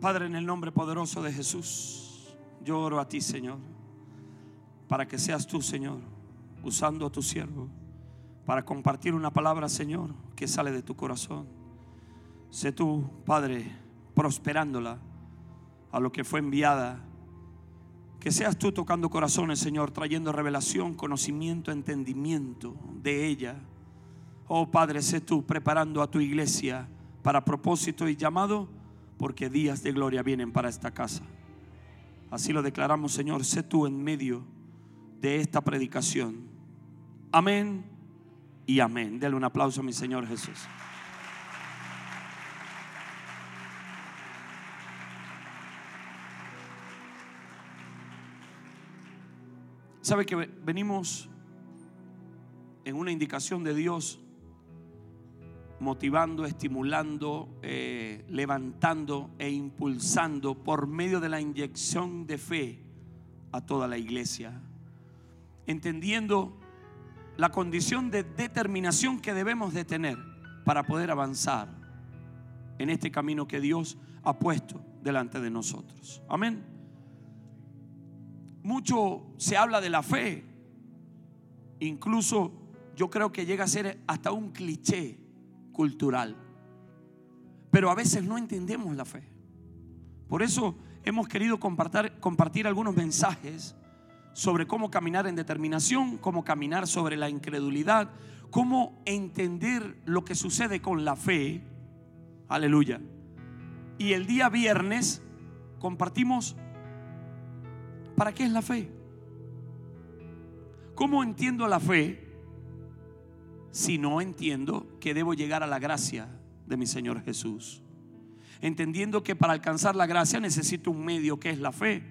Padre, en el nombre poderoso de Jesús, yo oro a ti, Señor, para que seas tú, Señor, usando a tu siervo, para compartir una palabra, Señor, que sale de tu corazón. Sé tú, Padre, prosperándola a lo que fue enviada. Que seas tú tocando corazones, Señor, trayendo revelación, conocimiento, entendimiento de ella. Oh Padre, sé tú preparando a tu iglesia para propósito y llamado porque días de gloria vienen para esta casa. Así lo declaramos, Señor, sé tú en medio de esta predicación. Amén y amén. Dele un aplauso a mi Señor Jesús. ¿Sabe que venimos en una indicación de Dios motivando, estimulando, eh, levantando e impulsando por medio de la inyección de fe a toda la iglesia. Entendiendo la condición de determinación que debemos de tener para poder avanzar en este camino que Dios ha puesto delante de nosotros. Amén. Mucho se habla de la fe. Incluso yo creo que llega a ser hasta un cliché cultural. Pero a veces no entendemos la fe. Por eso hemos querido compartir, compartir algunos mensajes sobre cómo caminar en determinación, cómo caminar sobre la incredulidad, cómo entender lo que sucede con la fe. Aleluya. Y el día viernes compartimos para qué es la fe. ¿Cómo entiendo la fe? Si no entiendo que debo llegar a la gracia de mi Señor Jesús. Entendiendo que para alcanzar la gracia necesito un medio que es la fe.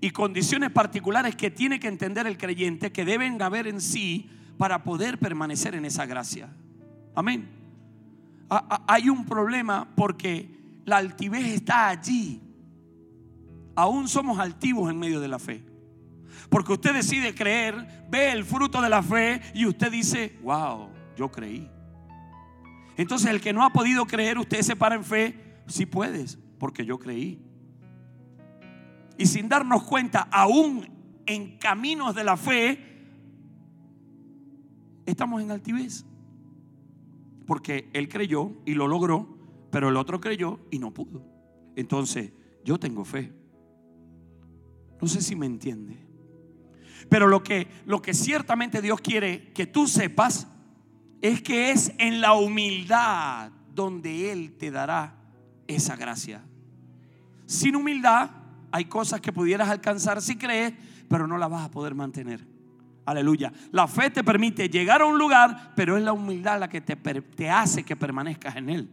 Y condiciones particulares que tiene que entender el creyente que deben haber en sí para poder permanecer en esa gracia. Amén. Hay un problema porque la altivez está allí. Aún somos altivos en medio de la fe. Porque usted decide creer, ve el fruto de la fe y usted dice, wow, yo creí. Entonces el que no ha podido creer, usted se para en fe, sí puedes, porque yo creí. Y sin darnos cuenta, aún en caminos de la fe, estamos en altivez. Porque él creyó y lo logró, pero el otro creyó y no pudo. Entonces, yo tengo fe. No sé si me entiende. Pero lo que, lo que ciertamente Dios quiere que tú sepas es que es en la humildad donde Él te dará esa gracia. Sin humildad hay cosas que pudieras alcanzar si crees, pero no las vas a poder mantener. Aleluya. La fe te permite llegar a un lugar, pero es la humildad la que te, te hace que permanezcas en Él.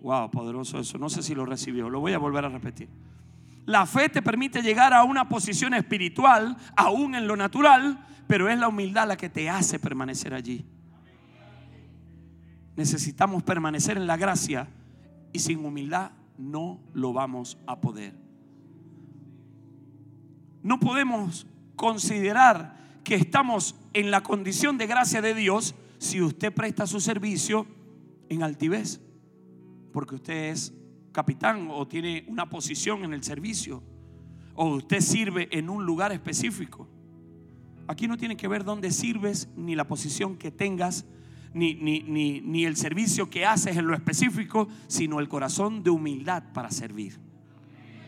Wow, poderoso eso. No sé si lo recibió. Lo voy a volver a repetir. La fe te permite llegar a una posición espiritual, aún en lo natural, pero es la humildad la que te hace permanecer allí. Necesitamos permanecer en la gracia y sin humildad no lo vamos a poder. No podemos considerar que estamos en la condición de gracia de Dios si usted presta su servicio en altivez, porque usted es capitán o tiene una posición en el servicio o usted sirve en un lugar específico. Aquí no tiene que ver dónde sirves, ni la posición que tengas, ni, ni, ni, el servicio que haces en lo específico, sino el corazón de humildad para servir.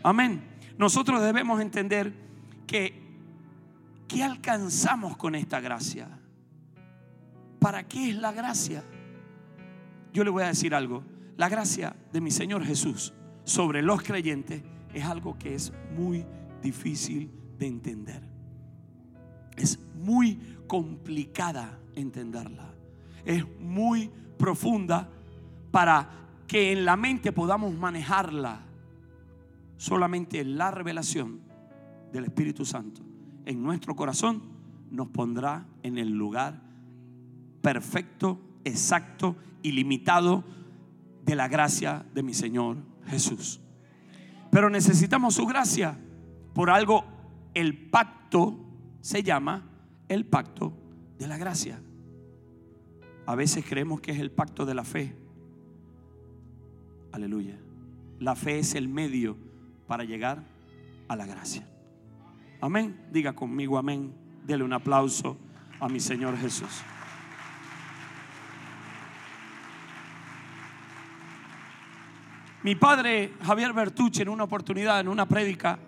Amén. Nosotros debemos entender que, ¿qué alcanzamos con esta gracia? ¿Para qué es la gracia? Yo le voy a decir algo. La gracia de mi Señor Jesús sobre los creyentes es algo que es muy difícil de entender. Es muy complicada entenderla. Es muy profunda para que en la mente podamos manejarla. Solamente la revelación del Espíritu Santo en nuestro corazón nos pondrá en el lugar perfecto, exacto, ilimitado de la gracia de mi Señor Jesús. Pero necesitamos su gracia. Por algo el pacto se llama el pacto de la gracia. A veces creemos que es el pacto de la fe. Aleluya. la fe es el medio para llegar a la gracia. Amén. Diga conmigo amén. Dele un aplauso a mi Señor Jesús. Mi padre Javier Bertucci en una oportunidad, en una prédica,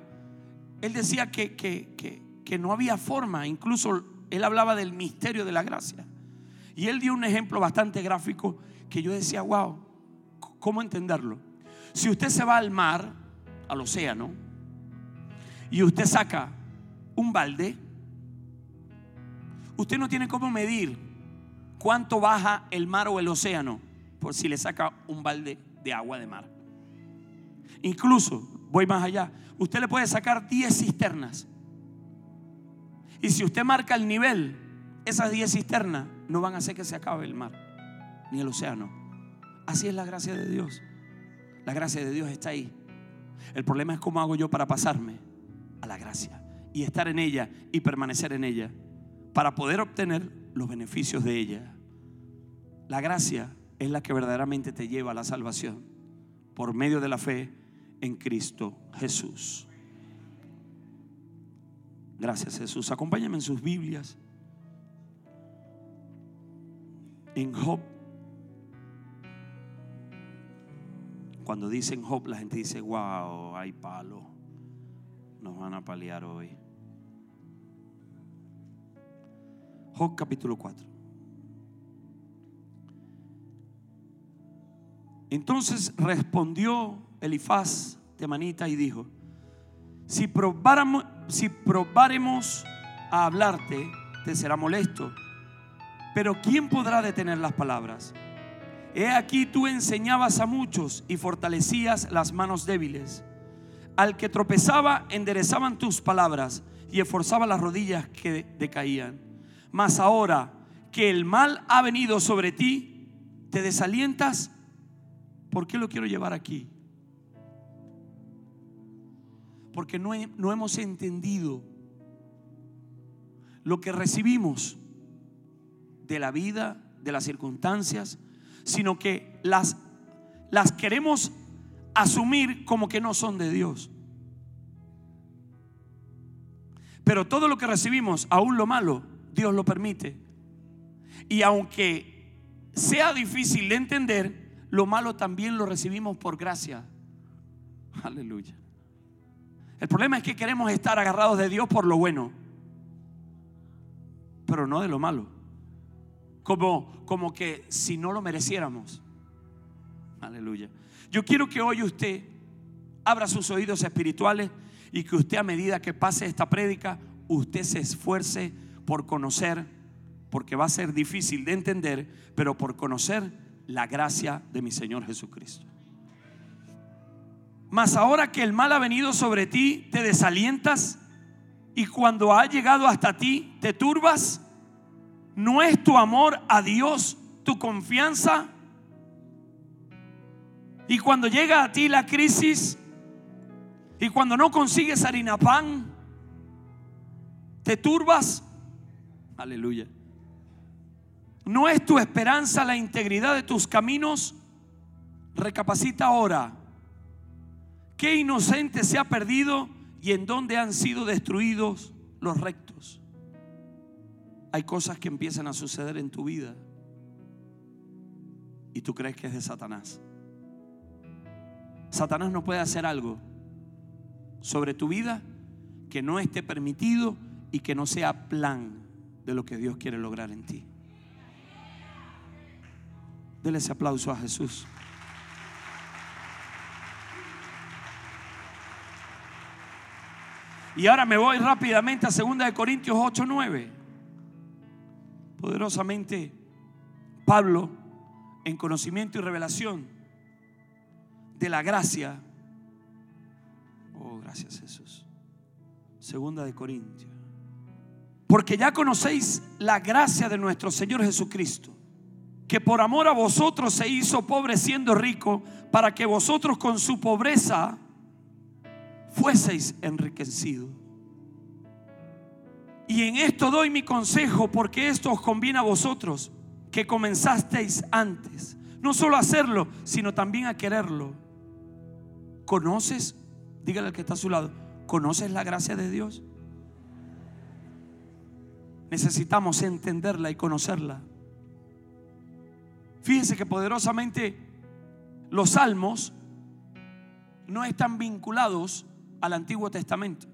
él decía que, que, no había forma, incluso él hablaba del misterio de la gracia. Y él dio un ejemplo bastante gráfico que yo decía, wow, ¿cómo entenderlo? Si usted se va al mar, al océano, y usted saca un balde, usted no tiene cómo medir cuánto baja el mar o el océano por si le saca un balde de agua de mar. Incluso, voy más allá, usted le puede sacar 10 cisternas. Y si usted marca el nivel, esas 10 cisternas no van a hacer que se acabe el mar, ni el océano. Así es la gracia de Dios. La gracia de Dios está ahí. El problema es cómo hago yo para pasarme a la gracia y estar en ella y permanecer en ella para poder obtener los beneficios de ella. La gracia es la que verdaderamente te lleva a la salvación por medio de la fe en Cristo Jesús. Gracias Jesús. Acompáñame en sus Biblias. En Job. Cuando dicen Job, la gente dice, wow, hay palo. Nos van a paliar hoy. Job capítulo 4. Entonces respondió Elifaz Temanita y dijo, si probáramos, si probáremos a hablarte, te será molesto. Pero ¿quién podrá detener las palabras? He aquí tú enseñabas a muchos y fortalecías las manos débiles. Al que tropezaba enderezaban tus palabras y esforzaba las rodillas que decaían. Mas ahora que el mal ha venido sobre ti, te desalientas. ¿Por qué lo quiero llevar aquí? Porque no, no hemos entendido lo que recibimos de la vida, de las circunstancias, sino que las, las queremos asumir como que no son de Dios. Pero todo lo que recibimos, aún lo malo, Dios lo permite. Y aunque sea difícil de entender, lo malo también lo recibimos por gracia. Aleluya. El problema es que queremos estar agarrados de Dios por lo bueno, pero no de lo malo. Como, como que si no lo mereciéramos. Aleluya. Yo quiero que hoy usted abra sus oídos espirituales y que usted a medida que pase esta prédica, usted se esfuerce por conocer, porque va a ser difícil de entender, pero por conocer la gracia de mi Señor Jesucristo. Mas ahora que el mal ha venido sobre ti, te desalientas y cuando ha llegado hasta ti, te turbas. ¿No es tu amor a Dios tu confianza? Y cuando llega a ti la crisis y cuando no consigues harina pan, te turbas. Aleluya. ¿No es tu esperanza la integridad de tus caminos? Recapacita ahora ¿Qué inocente se ha perdido y en dónde han sido destruidos los rectos? Hay cosas que empiezan a suceder en tu vida y tú crees que es de Satanás. Satanás no puede hacer algo sobre tu vida que no esté permitido y que no sea plan de lo que Dios quiere lograr en ti. Dele ese aplauso a Jesús. Y ahora me voy rápidamente a 2 Corintios 8, 9. Poderosamente, Pablo, en conocimiento y revelación de la gracia. Oh, gracias Jesús. Segunda de Corintios. Porque ya conocéis la gracia de nuestro Señor Jesucristo, que por amor a vosotros se hizo pobre siendo rico, para que vosotros con su pobreza fueseis enriquecidos. Y en esto doy mi consejo porque esto os conviene a vosotros que comenzasteis antes. No solo a hacerlo, sino también a quererlo. ¿Conoces? Dígale al que está a su lado. ¿Conoces la gracia de Dios? Necesitamos entenderla y conocerla. Fíjese que poderosamente los salmos no están vinculados al Antiguo Testamento.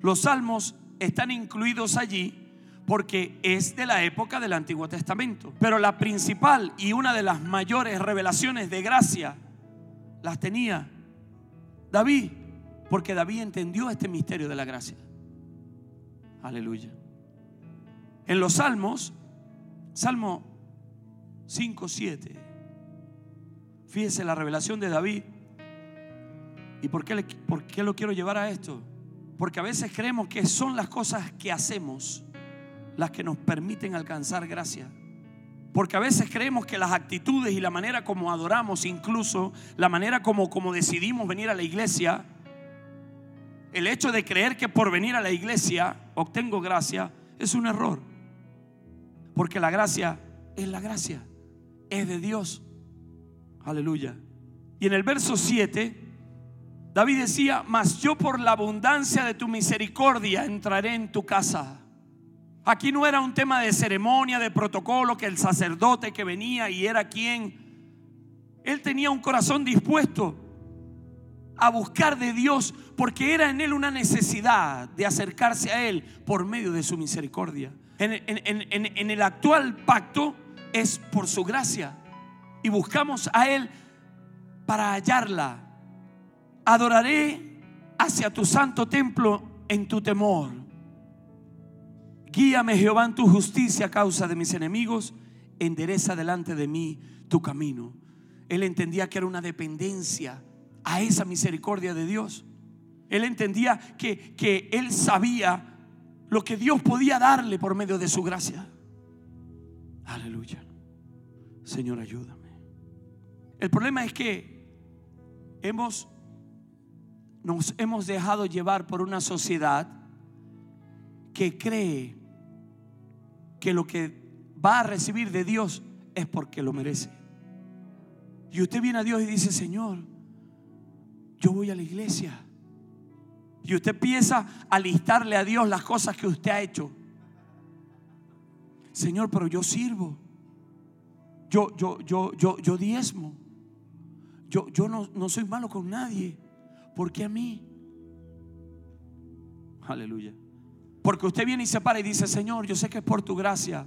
Los salmos están incluidos allí porque es de la época del Antiguo Testamento. Pero la principal y una de las mayores revelaciones de gracia las tenía David, porque David entendió este misterio de la gracia. Aleluya. En los salmos, Salmo 5, 7, fíjese la revelación de David. ¿Y por qué, por qué lo quiero llevar a esto? Porque a veces creemos que son las cosas que hacemos las que nos permiten alcanzar gracia. Porque a veces creemos que las actitudes y la manera como adoramos, incluso la manera como, como decidimos venir a la iglesia, el hecho de creer que por venir a la iglesia obtengo gracia, es un error. Porque la gracia es la gracia, es de Dios. Aleluya. Y en el verso 7, David decía, mas yo por la abundancia de tu misericordia entraré en tu casa. Aquí no era un tema de ceremonia, de protocolo, que el sacerdote que venía y era quien. Él tenía un corazón dispuesto a buscar de Dios porque era en él una necesidad de acercarse a Él por medio de su misericordia. En, el actual pacto es por su gracia y buscamos a Él para hallarla. Adoraré hacia tu santo templo en tu temor. Guíame Jehová en tu justicia a causa de mis enemigos. Endereza delante de mí tu camino. Él entendía que era una dependencia a esa misericordia de Dios. Él entendía que, que él sabía lo que Dios podía darle por medio de su gracia. Aleluya. Señor, ayúdame. El problema es que hemos nos hemos dejado llevar por una sociedad que cree que lo que va a recibir de Dios es porque lo merece. Y usted viene a Dios y dice, Señor, yo voy a la iglesia. Y usted empieza a listarle a Dios las cosas que usted ha hecho. Señor, pero yo sirvo. Yo, yo, yo, yo, yo diezmo. Yo, yo no, no soy malo con nadie. ¿Por qué a mí? Aleluya. Porque usted viene y se para y dice, Señor, yo sé que es por tu gracia.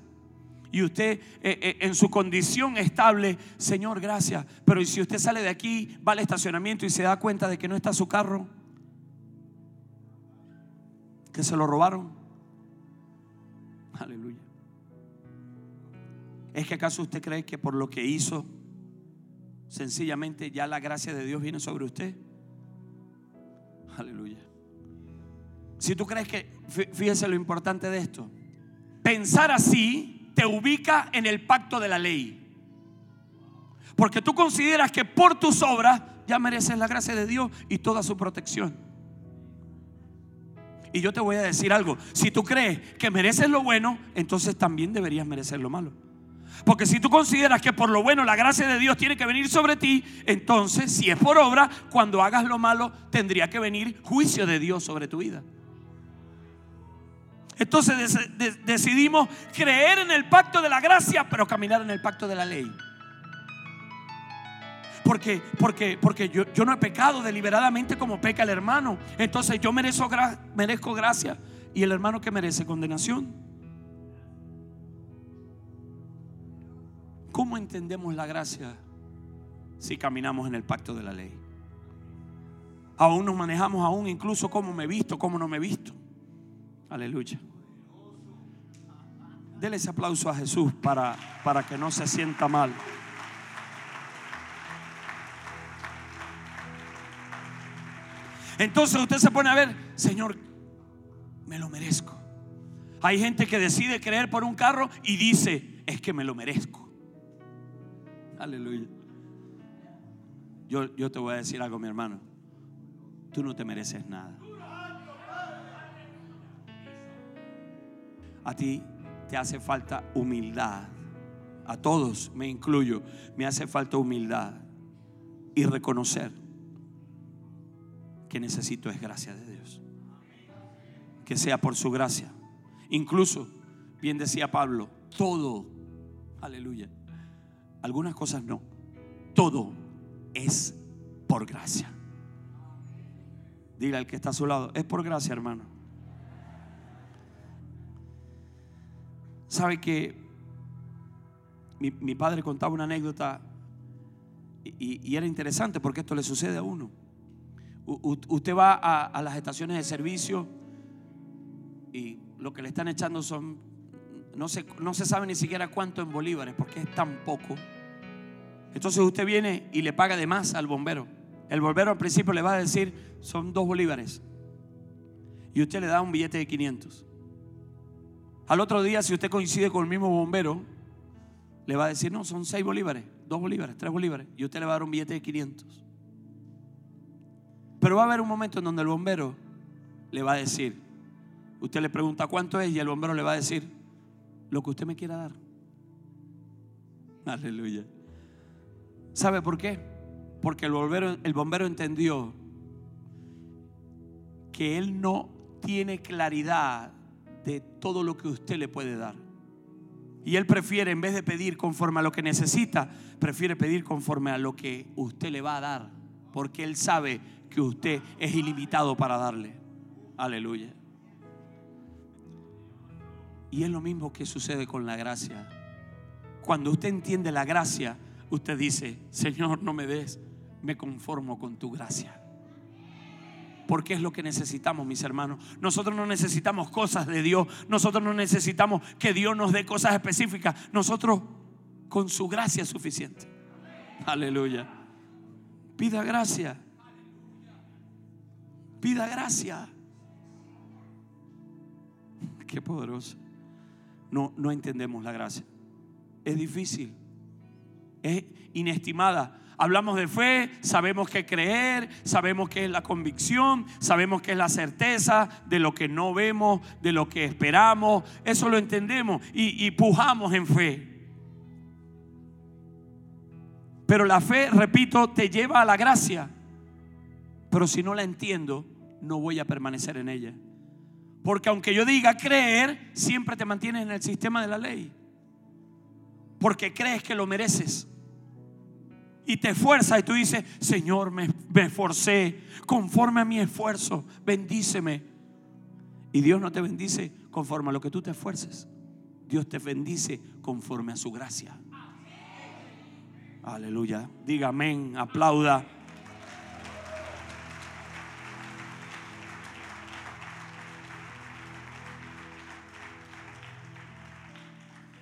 Y usted eh, eh, en su condición estable, Señor, gracias. Pero si usted sale de aquí, va al estacionamiento y se da cuenta de que no está su carro, que se lo robaron. Aleluya. ¿Es que acaso usted cree que por lo que hizo, sencillamente ya la gracia de Dios viene sobre usted? Aleluya. Si tú crees que, fíjese lo importante de esto, pensar así te ubica en el pacto de la ley. Porque tú consideras que por tus obras ya mereces la gracia de Dios y toda su protección. Y yo te voy a decir algo, si tú crees que mereces lo bueno, entonces también deberías merecer lo malo. Porque si tú consideras que por lo bueno la gracia de Dios tiene que venir sobre ti, entonces si es por obra, cuando hagas lo malo tendría que venir juicio de Dios sobre tu vida. Entonces decidimos creer en el pacto de la gracia, pero caminar en el pacto de la ley. Porque, porque, porque yo, yo no he pecado deliberadamente como peca el hermano. Entonces yo merezco, merezco gracia. ¿Y el hermano que merece? Condenación. ¿Cómo entendemos la gracia si caminamos en el pacto de la ley? Aún nos manejamos aún incluso cómo me he visto, cómo no me he visto. Aleluya. Dele ese aplauso a Jesús para, para que no se sienta mal. Entonces usted se pone a ver, Señor, me lo merezco. Hay gente que decide creer por un carro y dice, es que me lo merezco. Aleluya. Yo, yo te voy a decir algo, mi hermano. Tú no te mereces nada. A ti te hace falta humildad. A todos, me incluyo, me hace falta humildad y reconocer que necesito es gracia de Dios. Que sea por su gracia. Incluso, bien decía Pablo, todo, aleluya. Algunas cosas no. Todo es por gracia. Diga al que está a su lado, es por gracia, hermano. Sabe que mi, padre contaba una anécdota y, era interesante porque esto le sucede a uno. usted va a, las estaciones de servicio y lo que le están echando son, no se, no se sabe ni siquiera cuánto en bolívares porque es tan poco. Entonces usted viene y le paga de más al bombero. El bombero al principio le va a decir, son dos bolívares. Y usted le da un billete de 500. Al otro día, si usted coincide con el mismo bombero, le va a decir, no, son seis bolívares, dos bolívares, tres bolívares. Y usted le va a dar un billete de 500. Pero va a haber un momento en donde el bombero le va a decir, usted le pregunta cuánto es y el bombero le va a decir, lo que usted me quiera dar. Aleluya. ¿Sabe por qué? Porque el bombero, el bombero entendió que él no tiene claridad de todo lo que usted le puede dar. Y él prefiere, en vez de pedir conforme a lo que necesita, prefiere pedir conforme a lo que usted le va a dar. Porque él sabe que usted es ilimitado para darle. Aleluya. Y es lo mismo que sucede con la gracia. Cuando usted entiende la gracia, usted dice, Señor, no me des, me conformo con tu gracia. Porque es lo que necesitamos, mis hermanos. Nosotros no necesitamos cosas de Dios. Nosotros no necesitamos que Dios nos dé cosas específicas. Nosotros con su gracia es suficiente. Aleluya. Pida gracia. Pida gracia. Qué poderoso. No, no entendemos la gracia. Es difícil es inestimada. Hablamos de fe, sabemos que creer, sabemos que es la convicción, sabemos que es la certeza de lo que no vemos, de lo que esperamos. Eso lo entendemos y, y pujamos en fe. Pero la fe, repito, te lleva a la gracia. Pero si no la entiendo, no voy a permanecer en ella. Porque aunque yo diga creer, siempre te mantienes en el sistema de la ley. Porque crees que lo mereces y te esfuerzas y tú dices, Señor, me, esforcé conforme a mi esfuerzo, bendíceme. Y Dios no te bendice conforme a lo que tú te esfuerces. Dios te bendice conforme a su gracia. Aleluya. Diga amén, aplauda.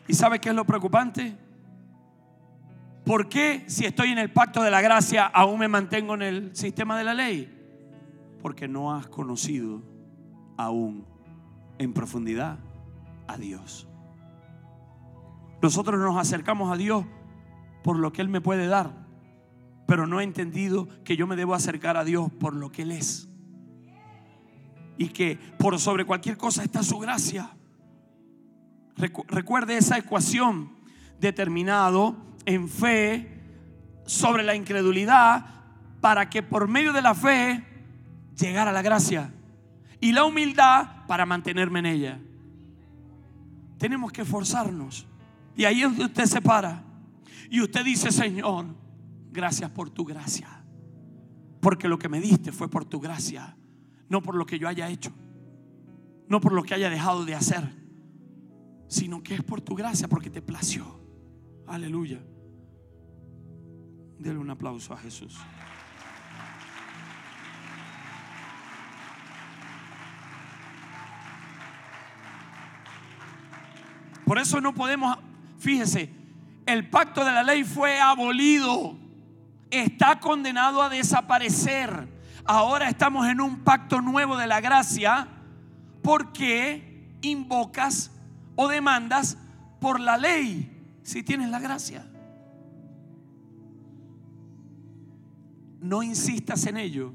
¿Y sabe qué es lo preocupante? ¿Por qué si estoy en el pacto de la gracia aún me mantengo en el sistema de la ley? Porque no has conocido aún en profundidad a Dios. Nosotros nos acercamos a Dios por lo que Él me puede dar, pero no he entendido que yo me debo acercar a Dios por lo que Él es. Y que por sobre cualquier cosa está su gracia. Recuerde esa ecuación determinado en fe sobre la incredulidad para que por medio de la fe llegara la gracia y la humildad para mantenerme en ella. Tenemos que esforzarnos. Y ahí es donde usted se para. Y usted dice, Señor, gracias por tu gracia. Porque lo que me diste fue por tu gracia, no por lo que yo haya hecho, no por lo que haya dejado de hacer, sino que es por tu gracia, porque te plació. Aleluya. Dele un aplauso a Jesús. Por eso no podemos, fíjese, el pacto de la ley fue abolido, está condenado a desaparecer. Ahora estamos en un pacto nuevo de la gracia porque invocas o demandas por la ley si tienes la gracia. No insistas en ello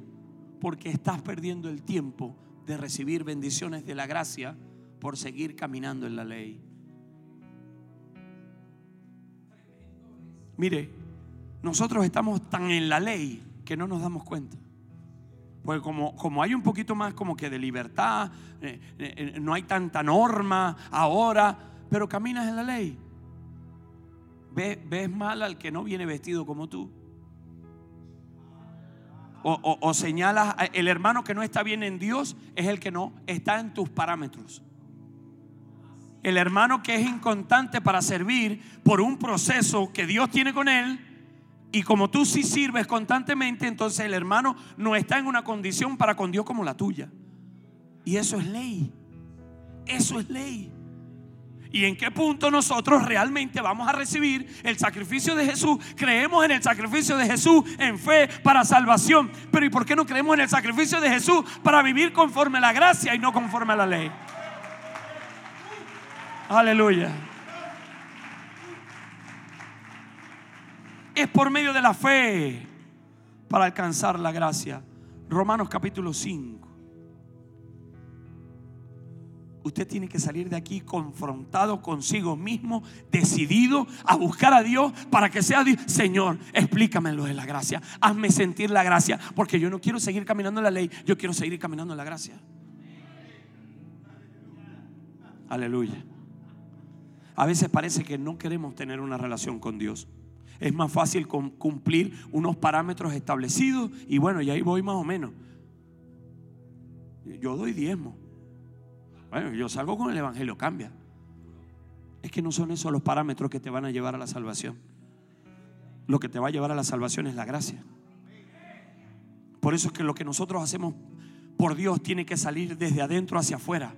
porque estás perdiendo el tiempo de recibir bendiciones de la gracia por seguir caminando en la ley. Mire, nosotros estamos tan en la ley que no nos damos cuenta. Pues como, como hay un poquito más como que de libertad, eh, eh, eh, no hay tanta norma ahora, pero caminas en la ley. Ves mal al que no viene vestido como tú. O, o, señalas, el hermano que no está bien en Dios es el que no está en tus parámetros. El hermano que es inconstante para servir por un proceso que Dios tiene con él, y como tú sí sirves constantemente, entonces el hermano no está en una condición para con Dios como la tuya. Y eso es ley. Eso es ley. ¿Y en qué punto nosotros realmente vamos a recibir el sacrificio de Jesús? Creemos en el sacrificio de Jesús en fe para salvación. Pero ¿y por qué no creemos en el sacrificio de Jesús para vivir conforme a la gracia y no conforme a la ley? Aleluya. Es por medio de la fe para alcanzar la gracia. Romanos capítulo 5. Usted tiene que salir de aquí confrontado consigo mismo, decidido a buscar a Dios para que sea Dios. Señor, explícame lo de la gracia. Hazme sentir la gracia, porque yo no quiero seguir caminando en la ley, yo quiero seguir caminando en la gracia. Aleluya. A veces parece que no queremos tener una relación con Dios. Es más fácil cumplir unos parámetros establecidos y bueno, y ahí voy más o menos. Yo doy diezmo. Bueno, yo salgo con el Evangelio, cambia. Es que no son esos los parámetros que te van a llevar a la salvación. Lo que te va a llevar a la salvación es la gracia. Por eso es que lo que nosotros hacemos por Dios tiene que salir desde adentro hacia afuera.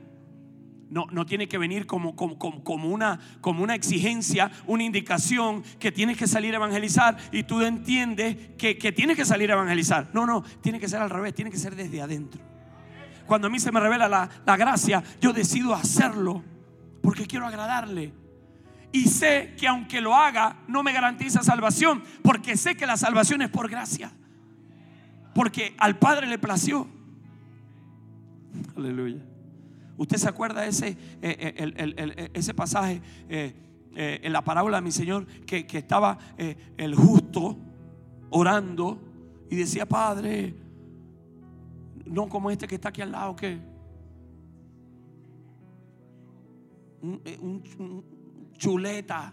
No, no, tiene que venir como, como, como, una, como una exigencia, una indicación que tienes que salir a evangelizar y tú entiendes que, que tienes que salir a evangelizar. No, no, tiene que ser al revés, tiene que ser desde adentro. Cuando a mí se me revela la, la gracia, yo decido hacerlo porque quiero agradarle. Y sé que aunque lo haga, no me garantiza salvación, porque sé que la salvación es por gracia. Porque al Padre le plació. Aleluya. ¿Usted se acuerda ese, eh, eh, ese pasaje eh, en la parábola de mi Señor que, que estaba el justo orando y decía, Padre, no como este que está aquí al lado, que un, chuleta.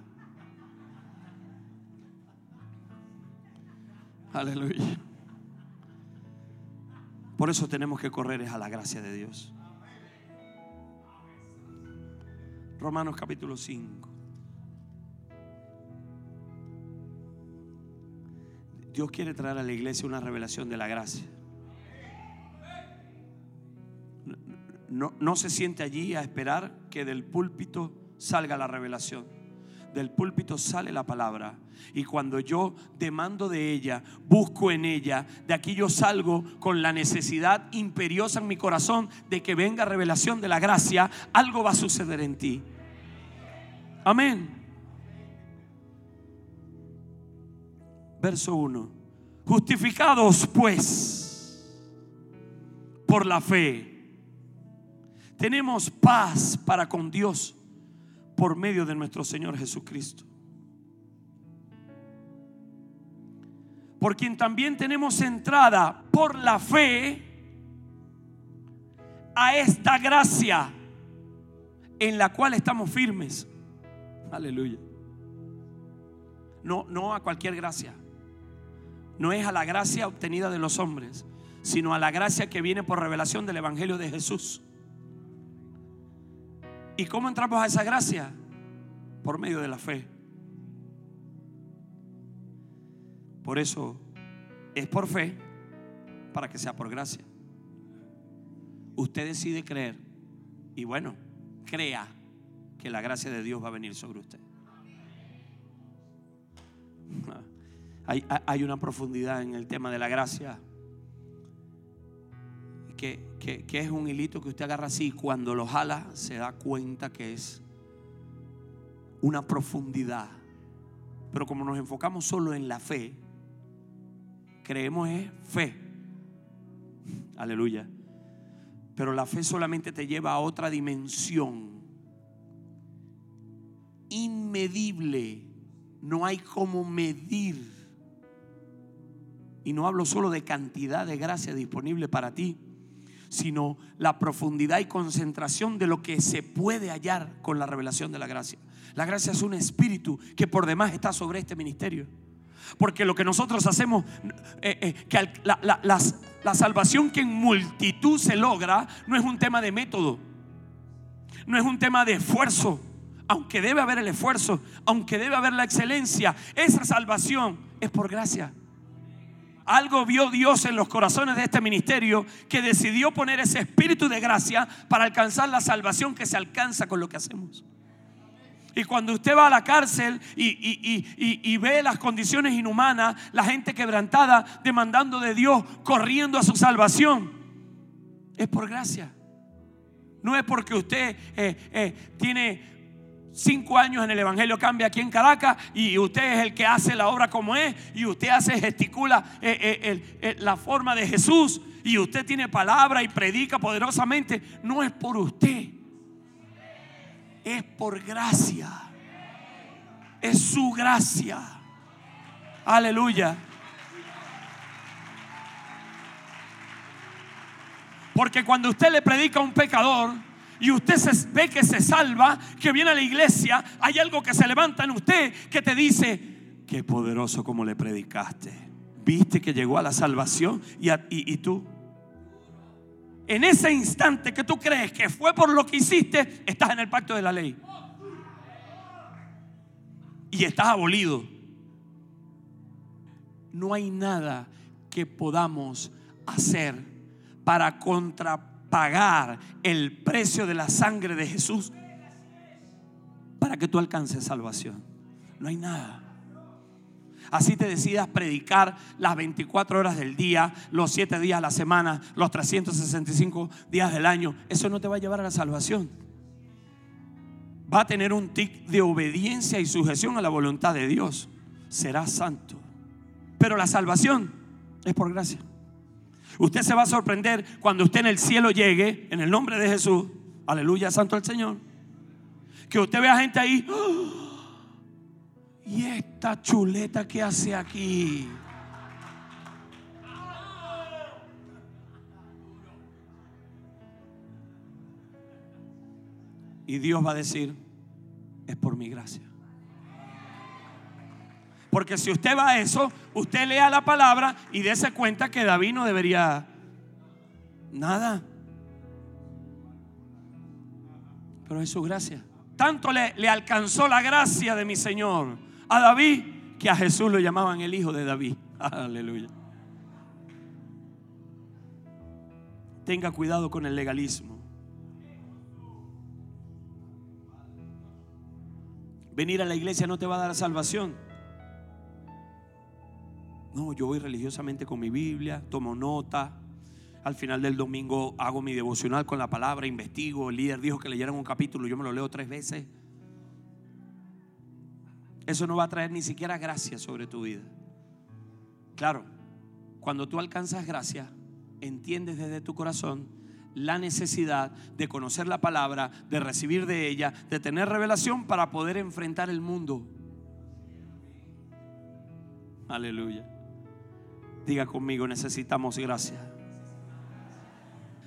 Aleluya. Por eso tenemos que correr a la gracia de Dios. Romanos capítulo 5. Dios quiere traer a la iglesia una revelación de la gracia. No, no, se siente allí a esperar que del púlpito salga la revelación. Del púlpito sale la palabra. Y cuando yo demando de ella, busco en ella, de aquí yo salgo con la necesidad imperiosa en mi corazón de que venga revelación de la gracia, algo va a suceder en ti. Amén. Verso 1. Justificados pues por la fe, tenemos paz para con Dios por medio de nuestro Señor Jesucristo. Por quien también tenemos entrada por la fe a esta gracia en la cual estamos firmes Aleluya. No, no a cualquier gracia. No es a la gracia obtenida de los hombres, sino a la gracia que viene por revelación del Evangelio de Jesús. ¿Y cómo entramos a esa gracia? Por medio de la fe. Por eso es por fe para que sea por gracia. Usted decide creer y bueno, crea que la gracia de Dios va a venir sobre usted. Hay, una profundidad en el tema de la gracia que, es un hilito que usted agarra así y cuando lo jala se da cuenta que es una profundidad. Pero como nos enfocamos solo en la fe, creemos es fe. Aleluya. Pero la fe solamente te lleva a otra dimensión inmedible. No hay como medir Y no hablo solo de cantidad de gracia disponible para ti, sino la profundidad y concentración de lo que se puede hallar con la revelación de la gracia. La gracia es un espíritu que por demás está sobre este ministerio. Porque lo que nosotros hacemos, eh, eh, que la, la salvación que en multitud se logra, no es un tema de método, no es un tema de esfuerzo, aunque debe haber el esfuerzo, aunque debe haber la excelencia, esa salvación es por gracia. Algo vio Dios en los corazones de este ministerio que decidió poner ese espíritu de gracia para alcanzar la salvación que se alcanza con lo que hacemos. Y cuando usted va a la cárcel y, ve las condiciones inhumanas, la gente quebrantada, demandando de Dios, corriendo a su salvación, es por gracia. No es porque usted eh, eh, tiene cinco años en el Evangelio cambia aquí en Caracas y usted es el que hace la obra como es y usted hace, gesticula eh, la forma de Jesús y usted tiene palabra y predica poderosamente. No es por usted es por gracia. Es su gracia. Aleluya. Porque cuando usted le predica a un pecador y usted se ve que se salva, que viene a la iglesia, hay algo que se levanta en usted que te dice, qué poderoso como le predicaste. Viste que llegó a la salvación y, y tú en ese instante que tú crees que fue por lo que hiciste, estás en el pacto de la ley. Y estás abolido. No hay nada que podamos hacer para contrapagar el precio de la sangre de Jesús para que tú alcances salvación. No hay nada. Así te decidas predicar las 24 horas del día, los 7 días a la semana, los 365 días del año. Eso no te va a llevar a la salvación. Va a tener un tic de obediencia y sujeción a la voluntad de Dios. Será santo. Pero la salvación es por gracia. Usted se va a sorprender cuando usted en el cielo llegue, en el nombre de Jesús. Aleluya, santo el Señor. Que usted vea gente ahí. ¿Y esta chuleta que hace aquí? Y Dios va a decir, es por mi gracia. Porque si usted va a eso, usted lea la palabra y dése cuenta que David no debería nada. Pero es su gracia. Tanto le, le alcanzó la gracia de mi Señor a David que a Jesús lo llamaban el hijo de David. Aleluya. Tenga cuidado con el legalismo. Venir a la iglesia no te va a dar salvación. No, yo voy religiosamente con mi Biblia, tomo nota. Al final del domingo hago mi devocional con la palabra, investigo. El líder dijo que leyeran un capítulo, yo me lo leo tres veces. Eso no va a traer ni siquiera gracia sobre tu vida. Claro, cuando tú alcanzas gracia, entiendes desde tu corazón la necesidad de conocer la palabra, de recibir de ella, de tener revelación para poder enfrentar el mundo. Aleluya. Diga conmigo, necesitamos gracia.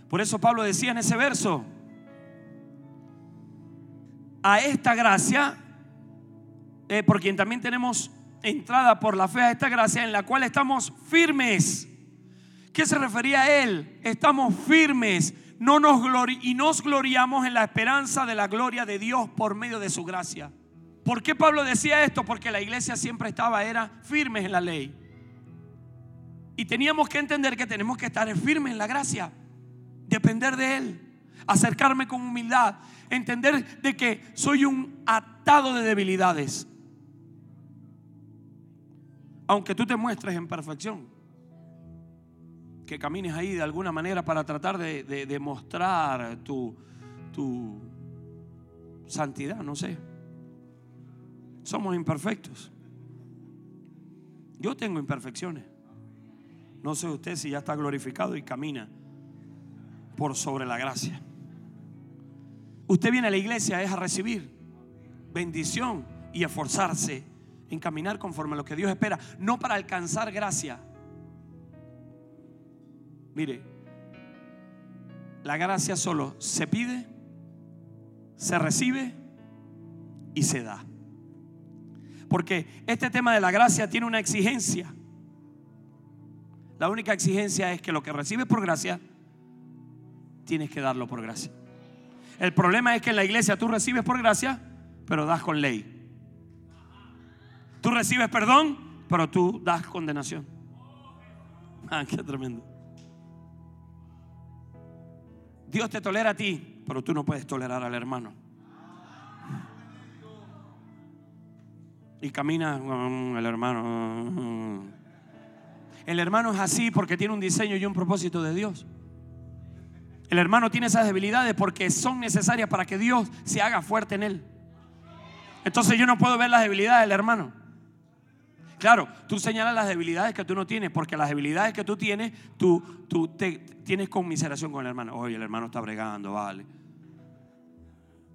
Por eso Pablo decía en ese verso, a esta gracia eh, por quien también tenemos entrada por la fe a esta gracia en la cual estamos firmes. ¿Qué se refería a él? Estamos firmes no nos y nos gloriamos en la esperanza de la gloria de Dios por medio de su gracia. ¿Por qué Pablo decía esto? Porque la iglesia siempre estaba, era firmes en la ley. Y teníamos que entender que tenemos que estar firmes en la gracia, depender de Él, acercarme con humildad, entender de que soy un atado de debilidades aunque tú te muestres en perfección, que camines ahí de alguna manera para tratar de, demostrar tu, tu santidad, no sé. Somos imperfectos. Yo tengo imperfecciones. No sé usted si ya está glorificado y camina por sobre la gracia. Usted viene a la iglesia es a recibir bendición y esforzarse en caminar conforme a lo que Dios espera, no para alcanzar gracia, Mire, la gracia solo se pide, se recibe y se da. Porque este tema de la gracia tiene una exigencia. La única exigencia es que lo que recibes por gracia, tienes que darlo por gracia. El problema es que en la iglesia tú recibes por gracia, pero das con ley. Tú recibes perdón, pero tú das condenación. Ah, qué tremendo. Dios te tolera a ti, pero tú no puedes tolerar al hermano. Y camina mm, el hermano. El hermano es así porque tiene un diseño y un propósito de Dios. El hermano tiene esas debilidades porque son necesarias para que Dios se haga fuerte en él. Entonces yo no puedo ver las debilidades del hermano. Claro, tú señalas las debilidades que tú no tienes, porque las debilidades que tú tienes, tú, tú te, tienes conmiseración con el hermano. Oye, el hermano está bregando, vale.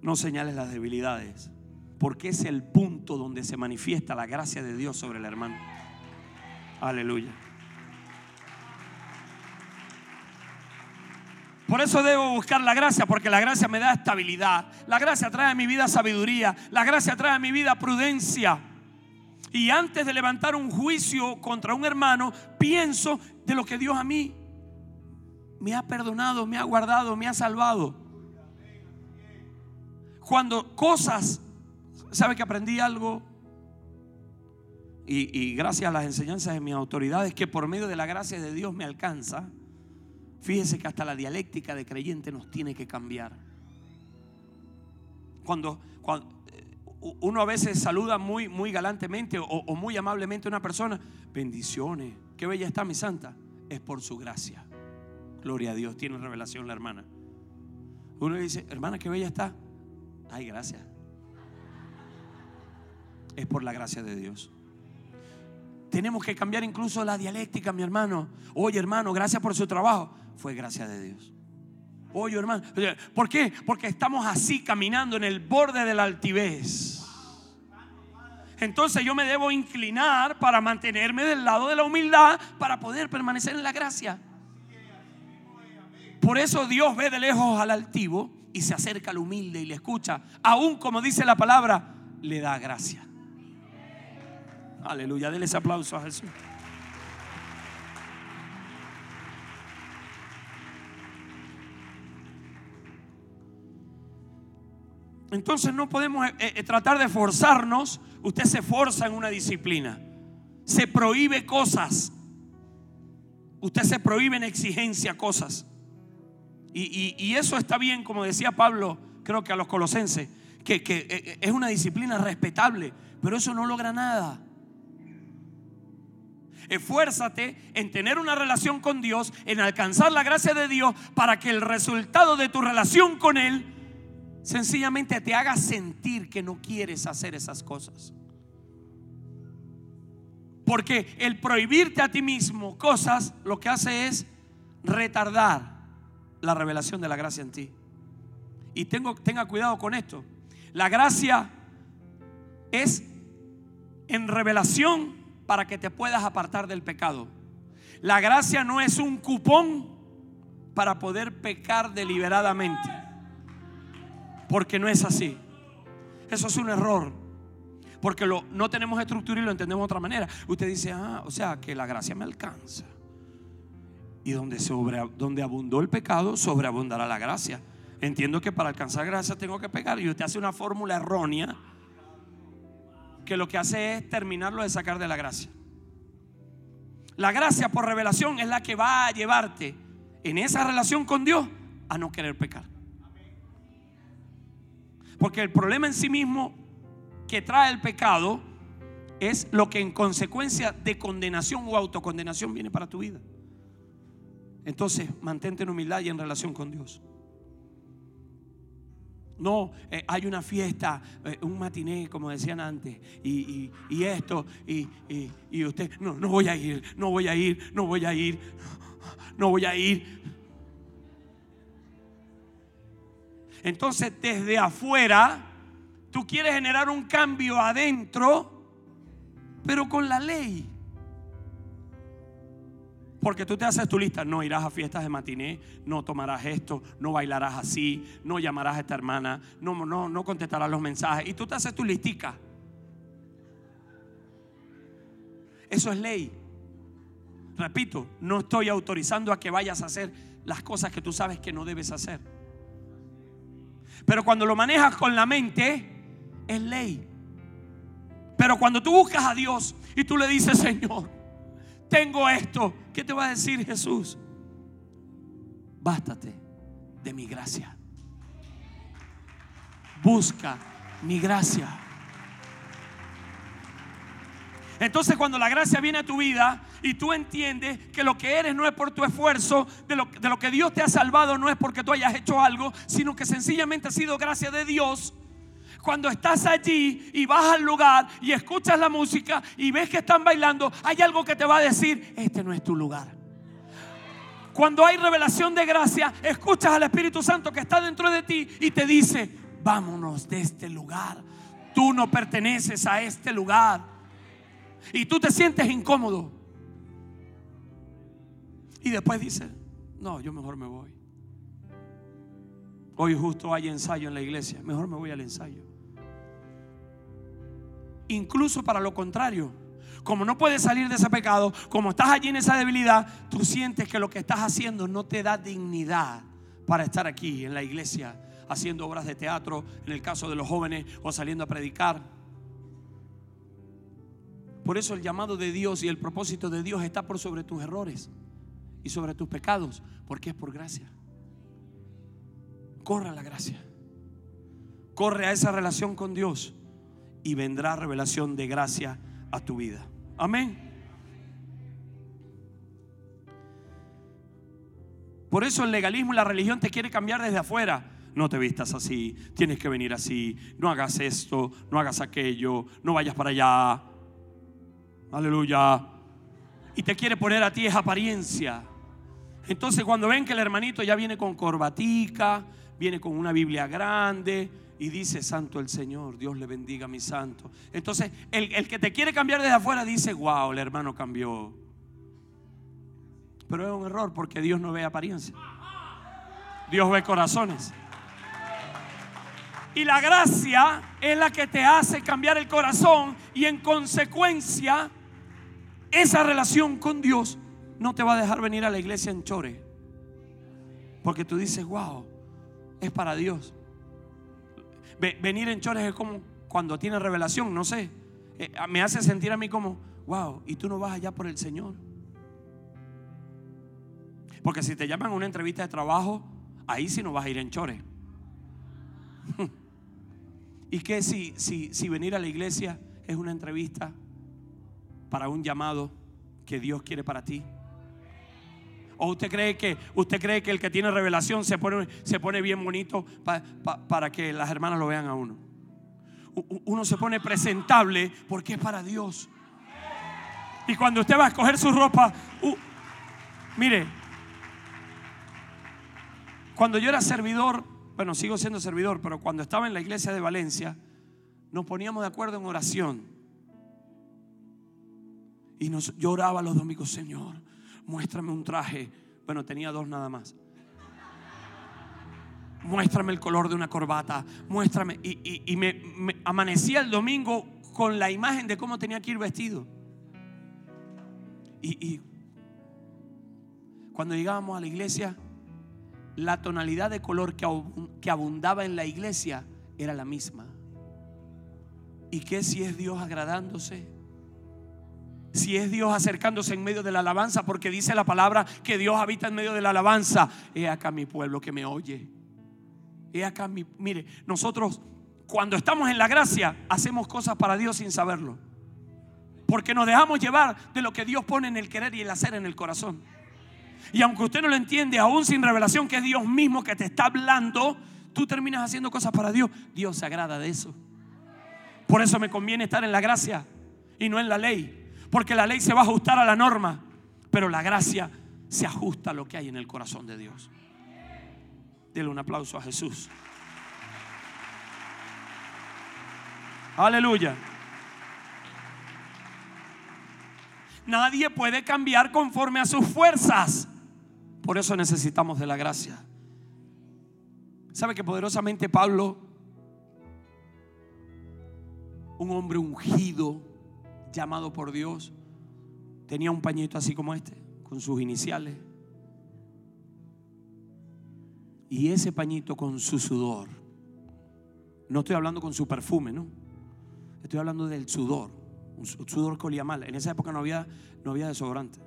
No señales las debilidades, porque es el punto donde se manifiesta la gracia de Dios sobre el hermano. Aleluya. Por eso debo buscar la gracia, porque la gracia me da estabilidad. La gracia trae a mi vida sabiduría. La gracia trae a mi vida prudencia. Y antes de levantar un juicio contra un hermano, pienso de lo que Dios a mí me ha perdonado, me ha guardado, me ha salvado. Cuando cosas, ¿sabe que aprendí algo? Y, y, gracias a las enseñanzas de mis autoridades, que por medio de la gracia de Dios me alcanza. Fíjese que hasta la dialéctica de creyente nos tiene que cambiar. Cuando, eh, uno a veces saluda muy, muy galantemente o, muy amablemente a una persona, bendiciones, qué bella está mi santa, es por su gracia. Gloria a Dios, tiene revelación la hermana. Uno dice, hermana, qué bella está. Ay, gracias. Es por la gracia de Dios. Tenemos que cambiar incluso la dialéctica, mi hermano. Oye, hermano, gracias por su trabajo fue gracia de Dios. Oye, hermano, ¿por qué? Porque estamos así caminando en el borde de la altivez. Entonces yo me debo inclinar para mantenerme del lado de la humildad para poder permanecer en la gracia. Por eso Dios ve de lejos al altivo y se acerca al humilde y le escucha. Aún como dice la palabra, le da gracia. Aleluya, denle ese aplauso a Jesús. Entonces no podemos eh, eh, tratar de forzarnos. Usted se forza en una disciplina. Se prohíbe cosas. Usted se prohíbe en exigencia cosas. Y, eso está bien, como decía Pablo, creo que a los colosenses, que, eh, es una disciplina respetable, pero eso no logra nada. Esfuérzate en tener una relación con Dios, en alcanzar la gracia de Dios, para que el resultado de tu relación con Él sencillamente te haga sentir que no quieres hacer esas cosas. Porque el prohibirte a ti mismo cosas lo que hace es retardar la revelación de la gracia en ti. Y tengo, tenga cuidado con esto. La gracia es en revelación para que te puedas apartar del pecado. La gracia no es un cupón para poder pecar deliberadamente. Porque no es así. Eso es un error. Porque lo, no tenemos estructura y lo entendemos de otra manera. Usted dice, ah, o sea, que la gracia me alcanza. Y donde, sobre, donde abundó el pecado, sobreabundará la gracia. Entiendo que para alcanzar gracia tengo que pecar. Y usted hace una fórmula errónea que lo que hace es terminarlo de sacar de la gracia. La gracia por revelación es la que va a llevarte en esa relación con Dios a no querer pecar. Porque el problema en sí mismo que trae el pecado es lo que en consecuencia de condenación o autocondenación viene para tu vida. Entonces, mantente en humildad y en relación con Dios. No, eh, hay una fiesta, eh, un matiné, como decían antes, y, esto, y, y, usted, no, no voy a ir, no voy a ir, no voy a ir, no voy a ir. Entonces desde afuera, tú quieres generar un cambio adentro, pero con la ley. Porque tú te haces tu lista, no irás a fiestas de matiné, no tomarás esto, no bailarás así, no llamarás a esta hermana, no, no, no contestarás los mensajes. Y tú te haces tu listica. Eso es ley. Repito, no estoy autorizando a que vayas a hacer las cosas que tú sabes que no debes hacer. Pero cuando lo manejas con la mente, es ley. Pero cuando tú buscas a Dios y tú le dices, Señor, tengo esto, ¿qué te va a decir Jesús? Bástate de mi gracia. Busca mi gracia. Entonces cuando la gracia viene a tu vida y tú entiendes que lo que eres no es por tu esfuerzo, de lo, de lo que Dios te ha salvado no es porque tú hayas hecho algo, sino que sencillamente ha sido gracia de Dios, cuando estás allí y vas al lugar y escuchas la música y ves que están bailando, hay algo que te va a decir, este no es tu lugar. Cuando hay revelación de gracia, escuchas al Espíritu Santo que está dentro de ti y te dice, vámonos de este lugar. Tú no perteneces a este lugar. Y tú te sientes incómodo. Y después dices, no, yo mejor me voy. Hoy justo hay ensayo en la iglesia, mejor me voy al ensayo incluso para lo contrario. Como no puedes salir de ese pecado, como estás allí en esa debilidad, tú sientes que lo que estás haciendo no te da dignidad para estar aquí en la iglesia, haciendo obras de teatro, en el caso de los jóvenes, o saliendo a predicar. Por eso el llamado de Dios y el propósito de Dios está por sobre tus errores y sobre tus pecados, porque es por gracia. Corre a la gracia. Corre a esa relación con Dios y vendrá revelación de gracia a tu vida. Amén. Por eso el legalismo y la religión te quiere cambiar desde afuera. No te vistas así, tienes que venir así, no hagas esto, no hagas aquello, no vayas para allá. Aleluya. Y te quiere poner a ti esa apariencia. Entonces cuando ven que el hermanito ya viene con corbatica, viene con una Biblia grande, y dice, santo el Señor, Dios le bendiga a mi santo. Entonces, el, que te quiere cambiar desde afuera dice, wow, el hermano cambió. Pero es un error porque Dios no ve apariencia. Dios ve corazones. Y la gracia es la que te hace cambiar el corazón y en consecuencia esa relación con Dios no te va a dejar venir a la iglesia en chore. Porque tú dices, wow, es para Dios venir en chores es como cuando tiene revelación, no sé. Eh, me hace sentir a mí como, wow, y tú no vas allá por el Señor. Porque si te llaman a una entrevista de trabajo, ahí sí no vas a ir en chores. ¿Y qué si, si, si venir a la iglesia es una entrevista para un llamado que Dios quiere para ti? ¿O usted cree que, usted cree que el que tiene revelación se pone, se pone bien bonito para que las hermanas lo vean a uno? Uno se pone presentable porque es para Dios. Y cuando usted va a escoger su ropa, mire, cuando yo era servidor, bueno, sigo siendo servidor, pero cuando estaba en la iglesia de Valencia, nos poníamos de acuerdo en oración. Y nos lloraba los domingos, Señor, muéstrame un traje. Bueno, tenía dos nada más. Muéstrame el color de una corbata. Muéstrame. Y, me, amanecía el domingo con la imagen de cómo tenía que ir vestido. Y, cuando llegábamos a la iglesia, la tonalidad de color que abundaba en la iglesia era la misma. ¿Y qué si es Dios agradándose? Si es Dios acercándose en medio de la alabanza, porque dice la palabra que Dios habita en medio de la alabanza. He acá mi pueblo que me oye. He acá mi. Mire, nosotros cuando estamos en la gracia hacemos cosas para Dios sin saberlo. Porque nos dejamos llevar de lo que Dios pone en el querer y el hacer en el corazón. Y aunque usted no lo entiende, aún sin revelación, que es Dios mismo que te está hablando, tú terminas haciendo cosas para Dios. Dios se agrada de eso. Por eso me conviene estar en la gracia y no en la ley. Porque la ley se va a ajustar a la norma, pero la gracia se ajusta a lo que hay en el corazón de Dios. Dile un aplauso a Jesús. Aleluya. Nadie puede cambiar conforme a sus fuerzas. Por eso necesitamos de la gracia. ¿Sabe que poderosamente Pablo, un hombre ungido, llamado por Dios, tenía un pañito así como este, con sus iniciales? Y ese pañito con su sudor, no estoy hablando con su perfume, ¿no? Estoy hablando del sudor, un sudor que olía mal. En esa época no había, no había desodorante.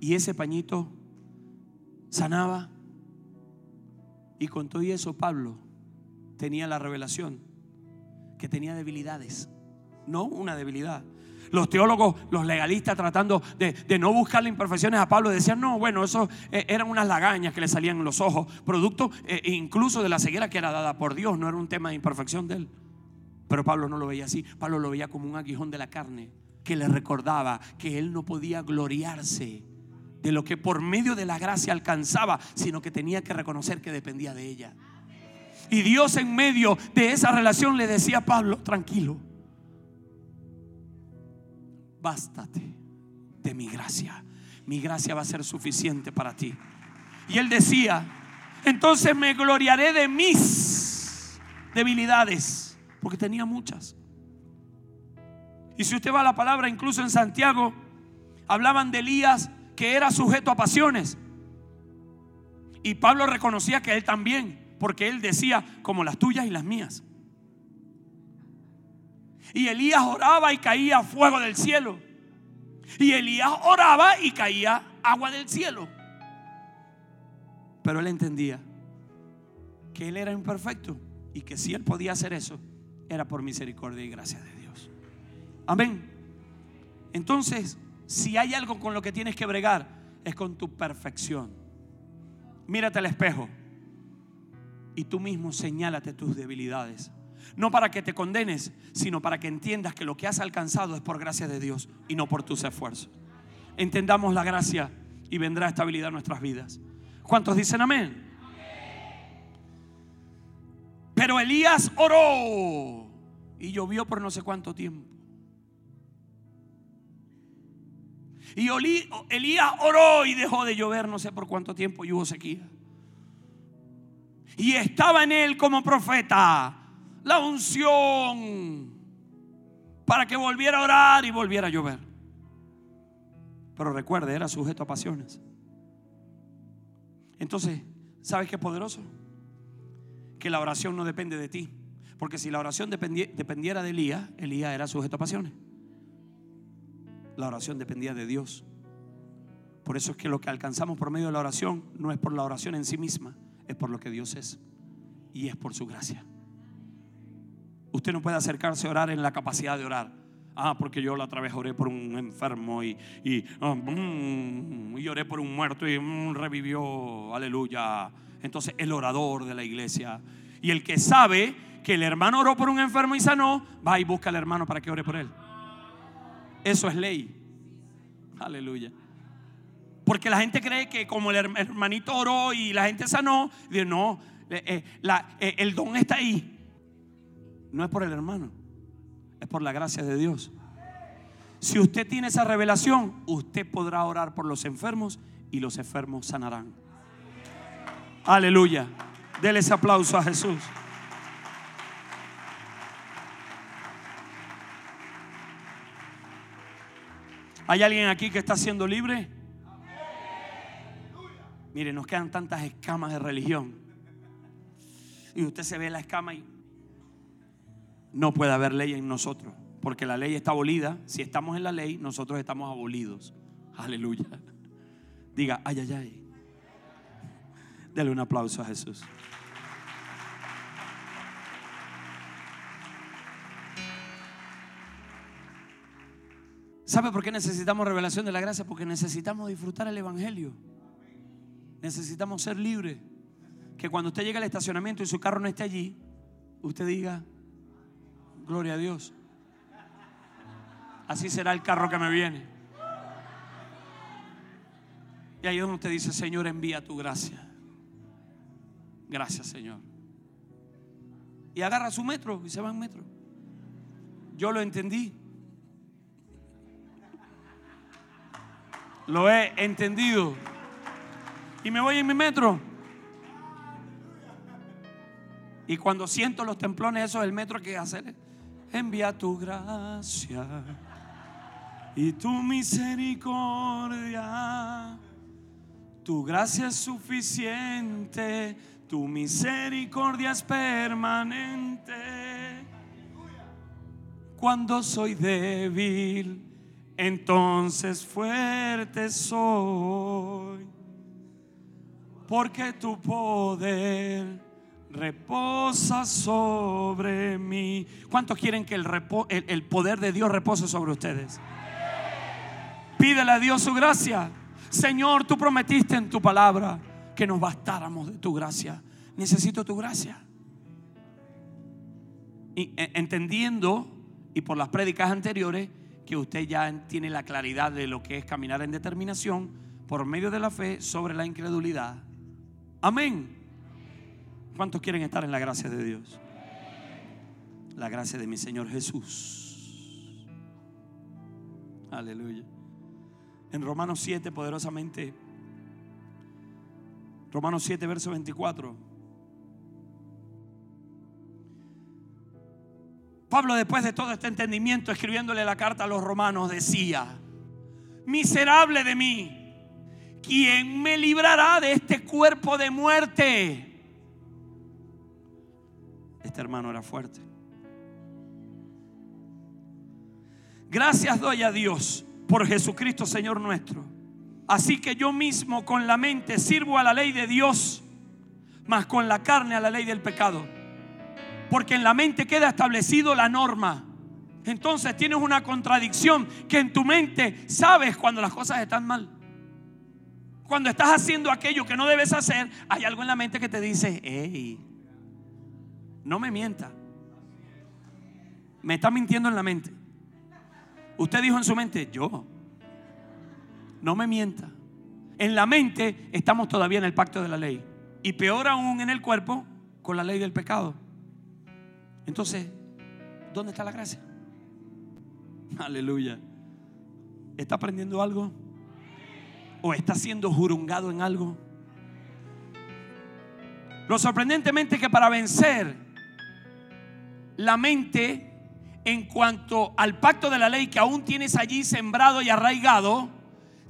Y ese pañito sanaba. Y con todo eso Pablo tenía la revelación que tenía debilidades. No una debilidad, los teólogos, los legalistas tratando de, no buscarle imperfecciones a Pablo, decían, no, bueno, eso eh, eran unas lagañas que le salían en los ojos, producto eh, incluso de la ceguera que era dada por Dios, no era un tema de imperfección de él. Pero Pablo no lo veía así, Pablo lo veía como un aguijón de la carne que le recordaba que él no podía gloriarse de lo que por medio de la gracia alcanzaba, sino que tenía que reconocer que dependía de ella. Y Dios en medio de esa relación le decía a Pablo, tranquilo, bástate de mi gracia. Mi gracia va a ser suficiente para ti. Y él decía, entonces me gloriaré de mis debilidades, porque tenía muchas. Y si usted va a la palabra, incluso en Santiago, hablaban de Elías que era sujeto a pasiones. Y Pablo reconocía que él también, porque él decía, como las tuyas y las mías. Y Elías oraba y caía fuego del cielo. Y Elías oraba y caía agua del cielo. Pero él entendía que él era imperfecto y que si él podía hacer eso, era por misericordia y gracia de Dios. Amén. Entonces, si hay algo con lo que tienes que bregar, es con tu perfección. Mírate al espejo y tú mismo señálate tus debilidades. No para que te condenes, sino para que entiendas que lo que has alcanzado es por gracia de Dios y no por tus esfuerzos. Entendamos la gracia y vendrá estabilidad en nuestras vidas. ¿Cuántos dicen amén? Pero Elías oró y llovió por no sé cuánto tiempo. Y Elías oró y dejó de llover no sé por cuánto tiempo y hubo sequía. Y estaba en él como profeta la unción para que volviera a orar y volviera a llover. Pero recuerde, era sujeto a pasiones. Entonces, ¿sabes qué poderoso? Que la oración no depende de ti. Porque si la oración dependiera de Elías, Elías era sujeto a pasiones. La oración dependía de Dios. Por eso es que lo que alcanzamos por medio de la oración no es por la oración en sí misma, es por lo que Dios es. Y es por su gracia. Usted no puede acercarse a orar en la capacidad de orar. Ah, porque yo la otra vez oré por un enfermo y, y, ah, mm, y oré por un muerto y mm, revivió. Aleluya. Entonces, el orador de la iglesia. Y el que sabe que el hermano oró por un enfermo y sanó, va y busca al hermano para que ore por él. Eso es ley. Aleluya. Porque la gente cree que como el hermanito oró y la gente sanó, dice, no, eh, eh, eh, el don está ahí. No es por el hermano, es por la gracia de Dios. Si usted tiene esa revelación, usted podrá orar por los enfermos y los enfermos sanarán. Aleluya. Dele ese aplauso a Jesús. ¿Hay alguien aquí que está siendo libre? Mire, nos quedan tantas escamas de religión. Y usted se ve la escama y no puede haber ley en nosotros, porque la ley está abolida. Si estamos en la ley, nosotros estamos abolidos. Aleluya. Diga, ay, ay, ay. Dele un aplauso a Jesús. ¿Sabe por qué necesitamos revelación de la gracia? Porque necesitamos disfrutar el Evangelio. Necesitamos ser libres. Que cuando usted llegue al estacionamiento y su carro no esté allí, usted diga, Gloria a Dios. Así será el carro que me viene. Y ahí es donde usted dice, Señor, envía tu gracia. Gracias, Señor. Y agarra su metro y se va en metro. Yo lo entendí. Lo he entendido. Y me voy en mi metro. Y cuando siento los templones, eso es el metro que hacer. Envía tu gracia y tu misericordia. Tu gracia es suficiente, tu misericordia es permanente. Cuando soy débil, entonces fuerte soy. Porque tu poder reposa sobre mí. ¿Cuántos quieren que el, el, poder de Dios repose sobre ustedes? Pídele a Dios su gracia. Señor, tú prometiste en tu palabra que nos bastáramos de tu gracia. Necesito tu gracia. Y e, entendiendo, y por las prédicas anteriores, que usted ya tiene la claridad de lo que es caminar en determinación por medio de la fe sobre la incredulidad. Amén. ¿Cuántos quieren estar en la gracia de Dios? La gracia de mi Señor Jesús. Aleluya. En Romanos 7, poderosamente. Romanos 7, verso 24. Pablo, después de todo este entendimiento, escribiéndole la carta a los romanos, decía, miserable de mí, ¿quién me librará de este cuerpo de muerte? Este hermano era fuerte. Gracias doy a Dios por Jesucristo Señor nuestro. Así que yo mismo con la mente sirvo a la ley de Dios, mas con la carne a la ley del pecado. Porque en la mente queda establecido la norma. Entonces tienes una contradicción que en tu mente sabes cuando las cosas están mal. Cuando estás haciendo aquello que no debes hacer, hay algo en la mente que te dice, hey, no me mienta. Me está mintiendo en la mente. Usted dijo en su mente, yo. No me mienta. En la mente estamos todavía en el pacto de la ley. Y peor aún en el cuerpo, con la ley del pecado. Entonces, ¿dónde está la gracia? Aleluya. ¿Está aprendiendo algo? ¿O está siendo jurungado en algo? Lo sorprendentemente que para vencer la mente en cuanto al pacto de la ley que aún tienes allí sembrado y arraigado,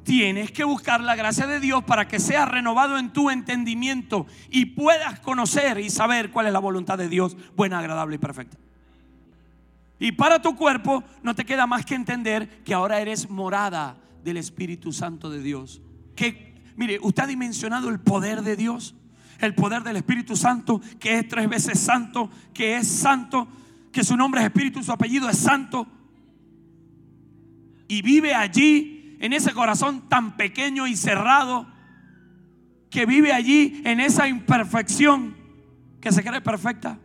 tienes que buscar la gracia de Dios para que sea renovado en tu entendimiento y puedas conocer y saber cuál es la voluntad de Dios, buena, agradable y perfecta. Y para tu cuerpo no te queda más que entender que ahora eres morada del Espíritu Santo de Dios. Que, mire, usted ha dimensionado el poder de Dios el poder del Espíritu Santo, que es tres veces santo, que es santo, que su nombre es Espíritu, su apellido es santo. Y vive allí, en ese corazón tan pequeño y cerrado, que vive allí en esa imperfección que se cree perfecta.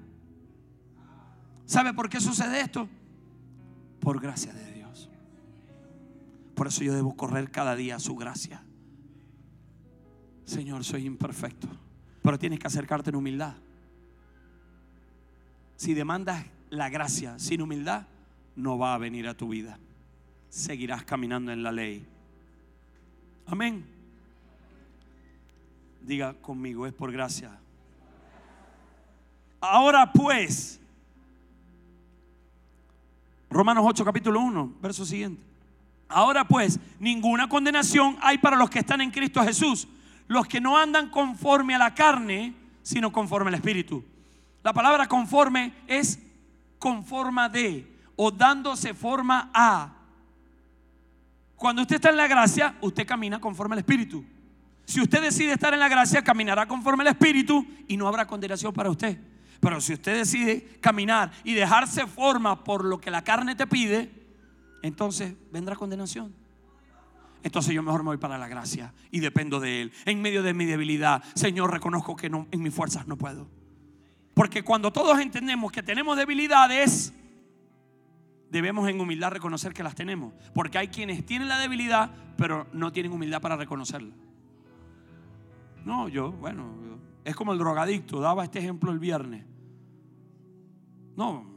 ¿Sabe por qué sucede esto? Por gracia de Dios. Por eso yo debo correr cada día a su gracia. Señor, soy imperfecto. Pero tienes que acercarte en humildad. Si demandas la gracia sin humildad, no va a venir a tu vida. Seguirás caminando en la ley. Amén. Diga conmigo, es por gracia. Ahora pues, Romanos 8, capítulo 1, verso siguiente. Ahora pues, ninguna condenación hay para los que están en Cristo Jesús los que no andan conforme a la carne, sino conforme al Espíritu. La palabra conforme es conforma de o dándose forma a. Cuando usted está en la gracia, usted camina conforme al Espíritu. Si usted decide estar en la gracia, caminará conforme al Espíritu y no habrá condenación para usted. Pero si usted decide caminar y dejarse forma por lo que la carne te pide, entonces vendrá condenación. Entonces yo mejor me voy para la gracia y dependo de Él. En medio de mi debilidad, Señor, reconozco que en mis fuerzas no puedo. Porque cuando todos entendemos que tenemos debilidades, debemos en humildad reconocer que las tenemos. Porque hay quienes tienen la debilidad, pero no tienen humildad para reconocerla. No, yo, bueno, es como el drogadicto, daba este ejemplo el viernes. No,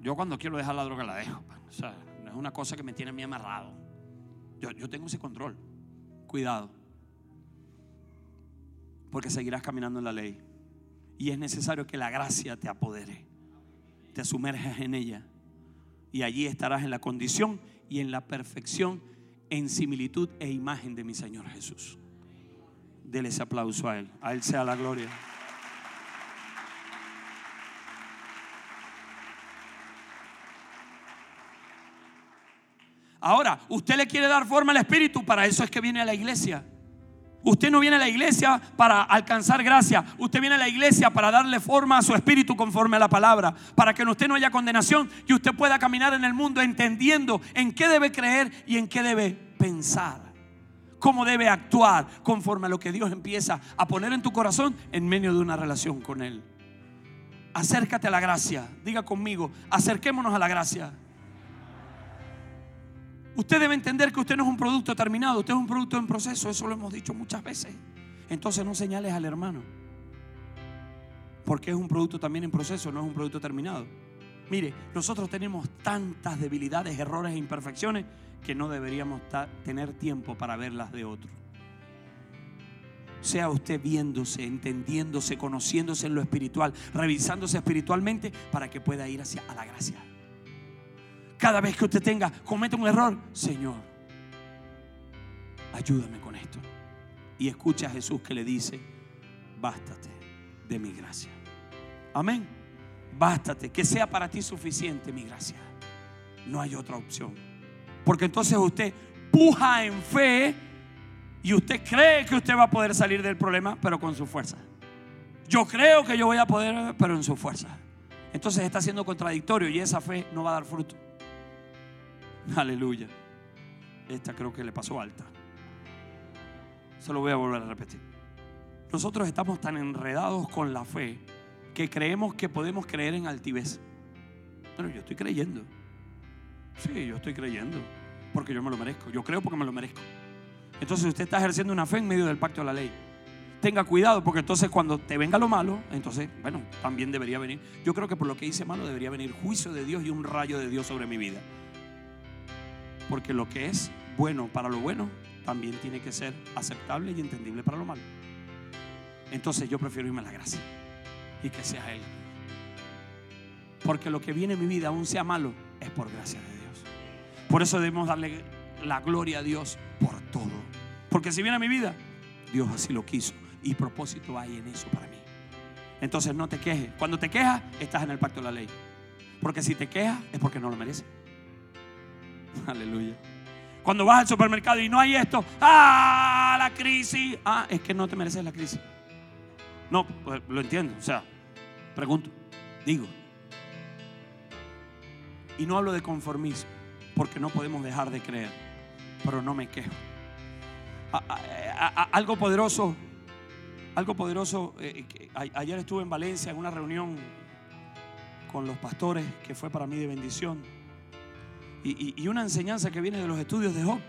yo cuando quiero dejar la droga la dejo. O sea, no es una cosa que me tiene a mí amarrado. Yo, yo tengo ese control. Cuidado. Porque seguirás caminando en la ley. Y es necesario que la gracia te apodere. Te sumerjas en ella. Y allí estarás en la condición y en la perfección, en similitud e imagen de mi Señor Jesús. Dele ese aplauso a Él. A Él sea la gloria. Ahora, usted le quiere dar forma al Espíritu, para eso es que viene a la iglesia. Usted no viene a la iglesia para alcanzar gracia. Usted viene a la iglesia para darle forma a su espíritu conforme a la palabra. Para que usted no haya condenación y usted pueda caminar en el mundo entendiendo en qué debe creer y en qué debe pensar. Cómo debe actuar conforme a lo que Dios empieza a poner en tu corazón en medio de una relación con Él. Acércate a la gracia. Diga conmigo, acerquémonos a la gracia. Usted debe entender que usted no es un producto terminado, usted es un producto en proceso, eso lo hemos dicho muchas veces. Entonces no señales al hermano, porque es un producto también en proceso, no es un producto terminado. Mire, nosotros tenemos tantas debilidades, errores e imperfecciones que no deberíamos tener tiempo para verlas de otro. Sea usted viéndose, entendiéndose, conociéndose en lo espiritual, revisándose espiritualmente para que pueda ir hacia la gracia. Cada vez que usted tenga, cometa un error, Señor, ayúdame con esto. Y escucha a Jesús que le dice, bástate de mi gracia. Amén. Bástate, que sea para ti suficiente mi gracia. No hay otra opción. Porque entonces usted puja en fe y usted cree que usted va a poder salir del problema, pero con su fuerza. Yo creo que yo voy a poder, pero en su fuerza. Entonces está siendo contradictorio y esa fe no va a dar fruto. Aleluya. Esta creo que le pasó alta. Se lo voy a volver a repetir. Nosotros estamos tan enredados con la fe que creemos que podemos creer en altivez. Pero yo estoy creyendo. Sí, yo estoy creyendo. Porque yo me lo merezco. Yo creo porque me lo merezco. Entonces usted está ejerciendo una fe en medio del pacto de la ley. Tenga cuidado porque entonces cuando te venga lo malo, entonces, bueno, también debería venir. Yo creo que por lo que hice malo debería venir juicio de Dios y un rayo de Dios sobre mi vida. Porque lo que es bueno para lo bueno también tiene que ser aceptable y entendible para lo malo. Entonces yo prefiero irme a la gracia y que sea Él. Porque lo que viene en mi vida, aún sea malo, es por gracia de Dios. Por eso debemos darle la gloria a Dios por todo. Porque si viene a mi vida, Dios así lo quiso. Y propósito hay en eso para mí. Entonces no te quejes. Cuando te quejas, estás en el pacto de la ley. Porque si te quejas, es porque no lo mereces. Aleluya. Cuando vas al supermercado y no hay esto, ah, la crisis. Ah, es que no te mereces la crisis. No, pues, lo entiendo. O sea, pregunto, digo. Y no hablo de conformismo, porque no podemos dejar de creer, pero no me quejo. algo poderoso, algo poderoso. Eh, ayer estuve en Valencia en una reunión con los pastores que fue para mí de bendición y, una enseñanza que viene de los estudios de Job.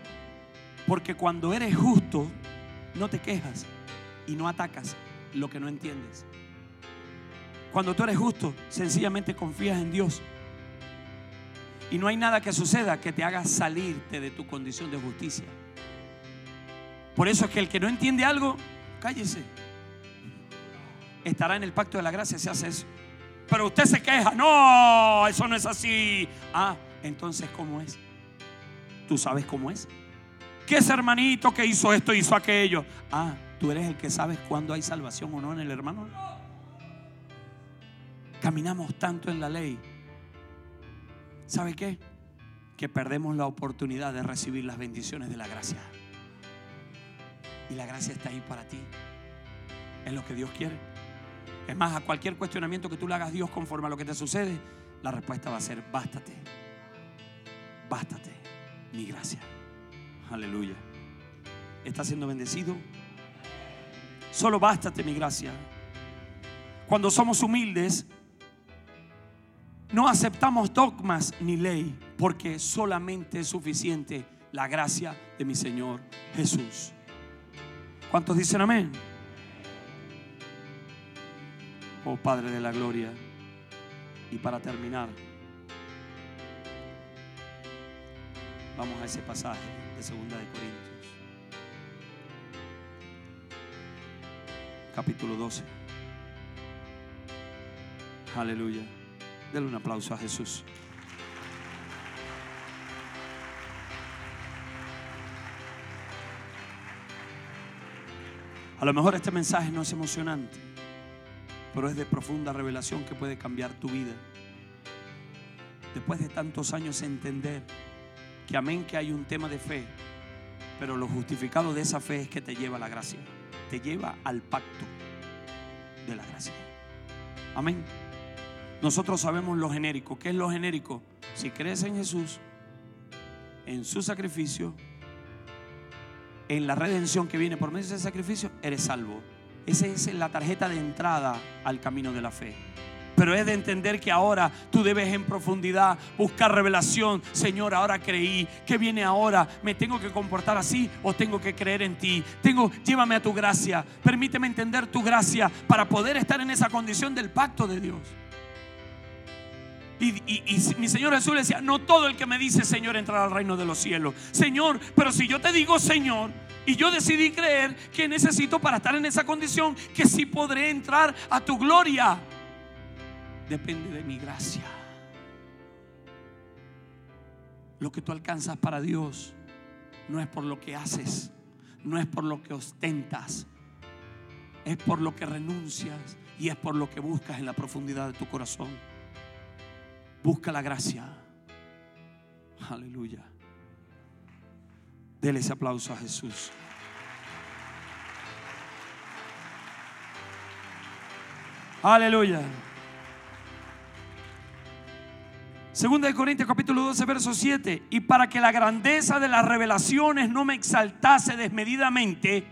Porque cuando eres justo, no te quejas y no atacas lo que no entiendes. Cuando tú eres justo, sencillamente confías en Dios. Y no hay nada que suceda que te haga salirte de tu condición de justicia. Por eso es que el que no entiende algo, cállese. Estará en el pacto de la gracia si hace eso. Pero usted se queja, no, eso no es así. Ah, entonces, ¿cómo es? ¿Tú sabes cómo es? ¿Qué es hermanito que hizo esto, hizo aquello? Ah, tú eres el que sabes cuándo hay salvación o no en el hermano. Caminamos tanto en la ley. ¿Sabe qué? Que perdemos la oportunidad de recibir las bendiciones de la gracia. Y la gracia está ahí para ti. Es lo que Dios quiere. Es más, a cualquier cuestionamiento que tú le hagas a Dios conforme a lo que te sucede, la respuesta va a ser, bástate bástate mi gracia. Aleluya. ¿Estás siendo bendecido? Solo bástate mi gracia. Cuando somos humildes, no aceptamos dogmas ni ley, porque solamente es suficiente la gracia de mi Señor Jesús. ¿Cuántos dicen amén? Oh Padre de la Gloria. Y para terminar, Vamos a ese pasaje. de Segunda de Corintios. Capítulo 12. Aleluya. Denle un aplauso a Jesús. A lo mejor este mensaje no es emocionante, pero es de profunda revelación que puede cambiar tu vida. Después de tantos años entender que amén que hay un tema de fe, pero lo justificado de esa fe es que te lleva a la gracia, te lleva al pacto de la gracia. Amén. Nosotros sabemos lo genérico. ¿Qué es lo genérico? Si crees en Jesús, en su sacrificio, en la redención que viene por medio de ese sacrificio, eres salvo. Esa es la tarjeta de entrada al camino de la fe. Pero es de entender que ahora tú debes en profundidad buscar revelación. Señor, ahora creí. ¿Qué viene ahora? ¿Me tengo que comportar así o tengo que creer en ti? Tengo, llévame a tu gracia. Permíteme entender tu gracia para poder estar en esa condición del pacto de Dios. Y, mi Señor Jesús le decía, no todo el que me dice Señor entrará al reino de los cielos. Señor, pero si yo te digo Señor, y yo decidí creer que necesito para estar en esa condición, que sí podré entrar a tu gloria, depende de mi gracia. Lo que tú alcanzas para Dios no es por lo que haces, no es por lo que ostentas, es por lo que renuncias y es por lo que buscas en la profundidad de tu corazón. Busca la gracia. Aleluya. Dele ese aplauso a Jesús. Aleluya. Segunda de Corintios capítulo 12 verso 7. Y para que la grandeza de las revelaciones no me exaltase desmedidamente,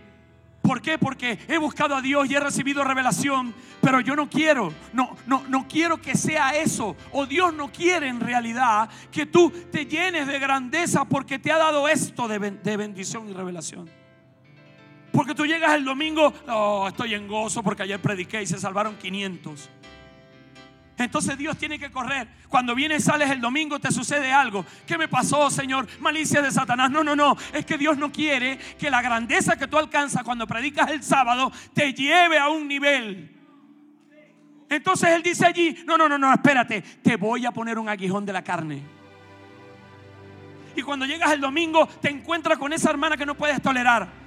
¿Por qué? Porque he buscado a Dios y he recibido revelación, pero yo no quiero, no, no, no quiero que sea eso. O Dios no quiere en realidad que tú te llenes de grandeza porque te ha dado esto de, bendición y revelación. Porque tú llegas el domingo, oh, estoy en gozo porque ayer prediqué y se salvaron 500. Entonces Dios tiene que correr. Cuando vienes, sales el domingo, te sucede algo. ¿Qué me pasó, Señor? Malicia de Satanás. No, no, no. Es que Dios no quiere que la grandeza que tú alcanzas cuando predicas el sábado te lleve a un nivel. Entonces Él dice allí, no, no, no, no, espérate. Te voy a poner un aguijón de la carne. Y cuando llegas el domingo, te encuentras con esa hermana que no puedes tolerar.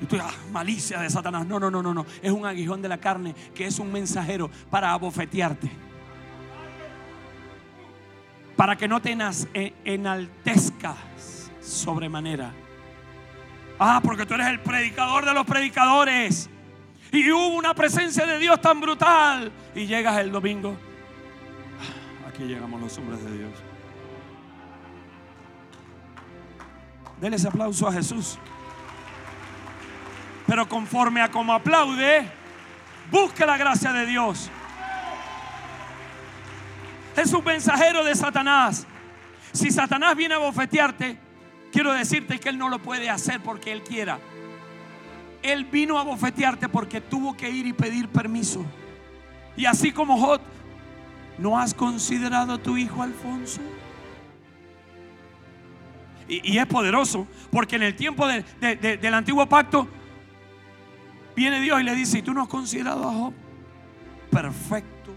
Y tú, ah, malicia de Satanás. No, no, no, no, no. Es un aguijón de la carne que es un mensajero para abofetearte. Para que no te e, enaltezcas sobremanera. Ah, porque tú eres el predicador de los predicadores. Y hubo una presencia de Dios tan brutal. Y llegas el domingo. Ah, aquí llegamos los hombres de Dios. Denle ese aplauso a Jesús. Pero conforme a como aplaude, busque la gracia de Dios. Es un mensajero de Satanás. Si Satanás viene a bofetearte, quiero decirte que él no lo puede hacer porque él quiera. Él vino a bofetearte porque tuvo que ir y pedir permiso. Y así como Jod, ¿no has considerado a tu hijo Alfonso? Y, es poderoso, porque en el tiempo del antiguo pacto, Viene Dios y le dice, ¿y tú no has considerado a Job? Perfecto,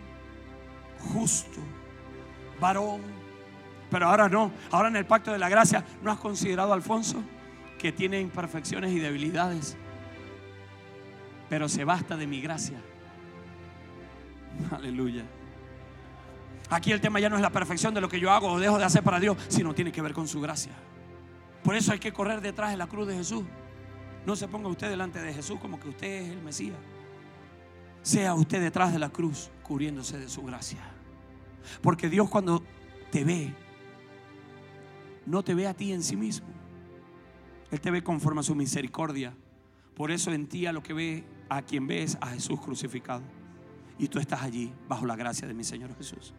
justo, varón. Pero ahora no, ahora en el pacto de la gracia, ¿no has considerado a Alfonso? Que tiene imperfecciones y debilidades. Pero se basta de mi gracia. Aleluya. Aquí el tema ya no es la perfección de lo que yo hago o dejo de hacer para Dios, sino tiene que ver con su gracia. Por eso hay que correr detrás de la cruz de Jesús. No se ponga usted delante de Jesús como que usted es el Mesías. Sea usted detrás de la cruz cubriéndose de su gracia. Porque Dios cuando te ve, no te ve a ti en sí mismo. Él te ve conforme a su misericordia. Por eso en ti a lo que ve, a quien ves, a Jesús crucificado. Y tú estás allí bajo la gracia de mi Señor Jesús.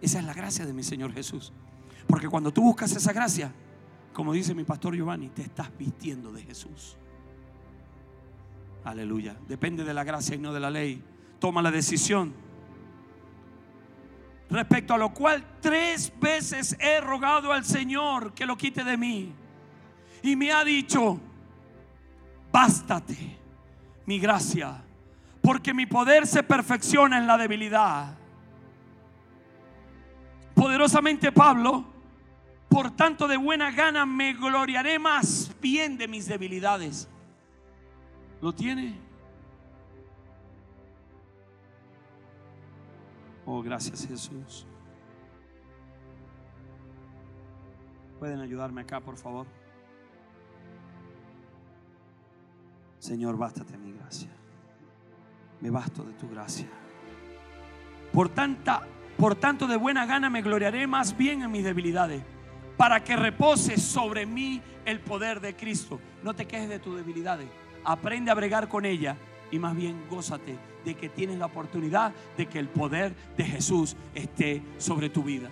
Esa es la gracia de mi Señor Jesús. Porque cuando tú buscas esa gracia, como dice mi pastor Giovanni, te estás vistiendo de Jesús. Aleluya. Depende de la gracia y no de la ley. Toma la decisión. Respecto a lo cual tres veces he rogado al Señor que lo quite de mí. Y me ha dicho, bástate mi gracia, porque mi poder se perfecciona en la debilidad. Poderosamente Pablo, por tanto de buena gana me gloriaré más bien de mis debilidades. ¿Lo tiene? Oh, gracias Jesús. ¿Pueden ayudarme acá, por favor? Señor, bástate mi gracia. Me basto de tu gracia. Por tanta, por tanto de buena gana me gloriaré más bien en mis debilidades, para que repose sobre mí el poder de Cristo. No te quejes de tus debilidades. Aprende a bregar con ella y más bien gózate de que tienes la oportunidad de que el poder de Jesús esté sobre tu vida.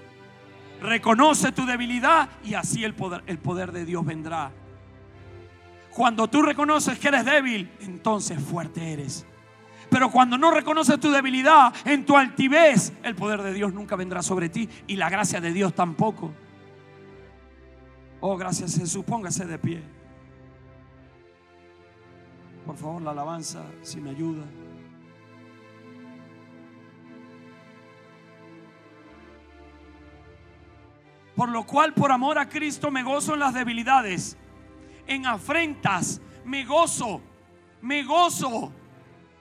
Reconoce tu debilidad y así el poder, el poder de Dios vendrá. Cuando tú reconoces que eres débil, entonces fuerte eres. Pero cuando no reconoces tu debilidad, en tu altivez, el poder de Dios nunca vendrá sobre ti y la gracia de Dios tampoco. Oh, gracias Jesús, póngase de pie. Por favor, la alabanza, si me ayuda. Por lo cual, por amor a Cristo, me gozo en las debilidades, en afrentas, me gozo, me gozo,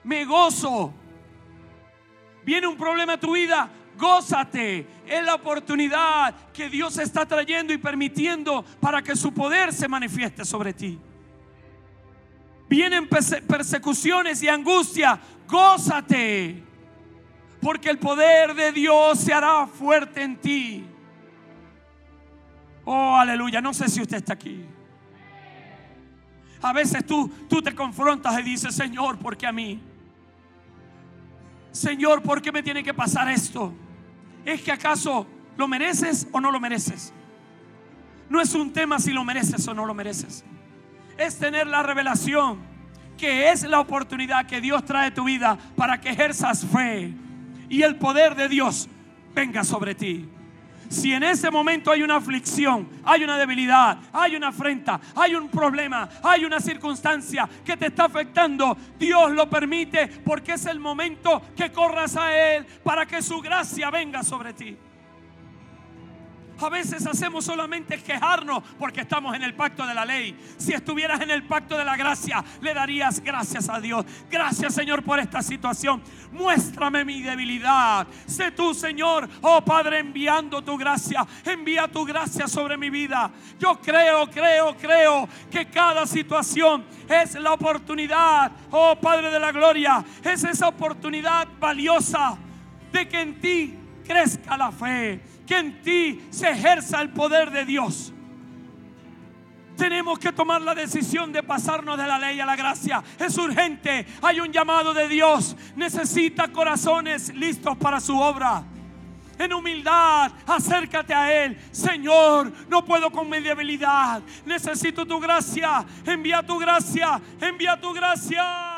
me gozo. Viene un problema a tu vida, gózate. Es la oportunidad que Dios está trayendo y permitiendo para que su poder se manifieste sobre ti vienen persecuciones y angustia, gózate, porque el poder de Dios se hará fuerte en ti. Oh, aleluya, no sé si usted está aquí. A veces tú, tú te confrontas y dices, Señor, ¿por qué a mí? Señor, ¿por qué me tiene que pasar esto? ¿Es que acaso lo mereces o no lo mereces? No es un tema si lo mereces o no lo mereces es tener la revelación que es la oportunidad que Dios trae a tu vida para que ejerzas fe y el poder de Dios venga sobre ti. Si en ese momento hay una aflicción, hay una debilidad, hay una afrenta, hay un problema, hay una circunstancia que te está afectando, Dios lo permite porque es el momento que corras a Él para que su gracia venga sobre ti. A veces hacemos solamente quejarnos porque estamos en el pacto de la ley. Si estuvieras en el pacto de la gracia, le darías gracias a Dios. Gracias Señor por esta situación. Muéstrame mi debilidad. Sé tú Señor, oh Padre, enviando tu gracia. Envía tu gracia sobre mi vida. Yo creo, creo, creo que cada situación es la oportunidad, oh Padre de la gloria. Es esa oportunidad valiosa de que en ti crezca la fe que en ti se ejerza el poder de Dios. Tenemos que tomar la decisión de pasarnos de la ley a la gracia. Es urgente. Hay un llamado de Dios. Necesita corazones listos para su obra. En humildad, acércate a Él. Señor, no puedo con mi debilidad. Necesito tu gracia. Envía tu gracia. Envía tu gracia.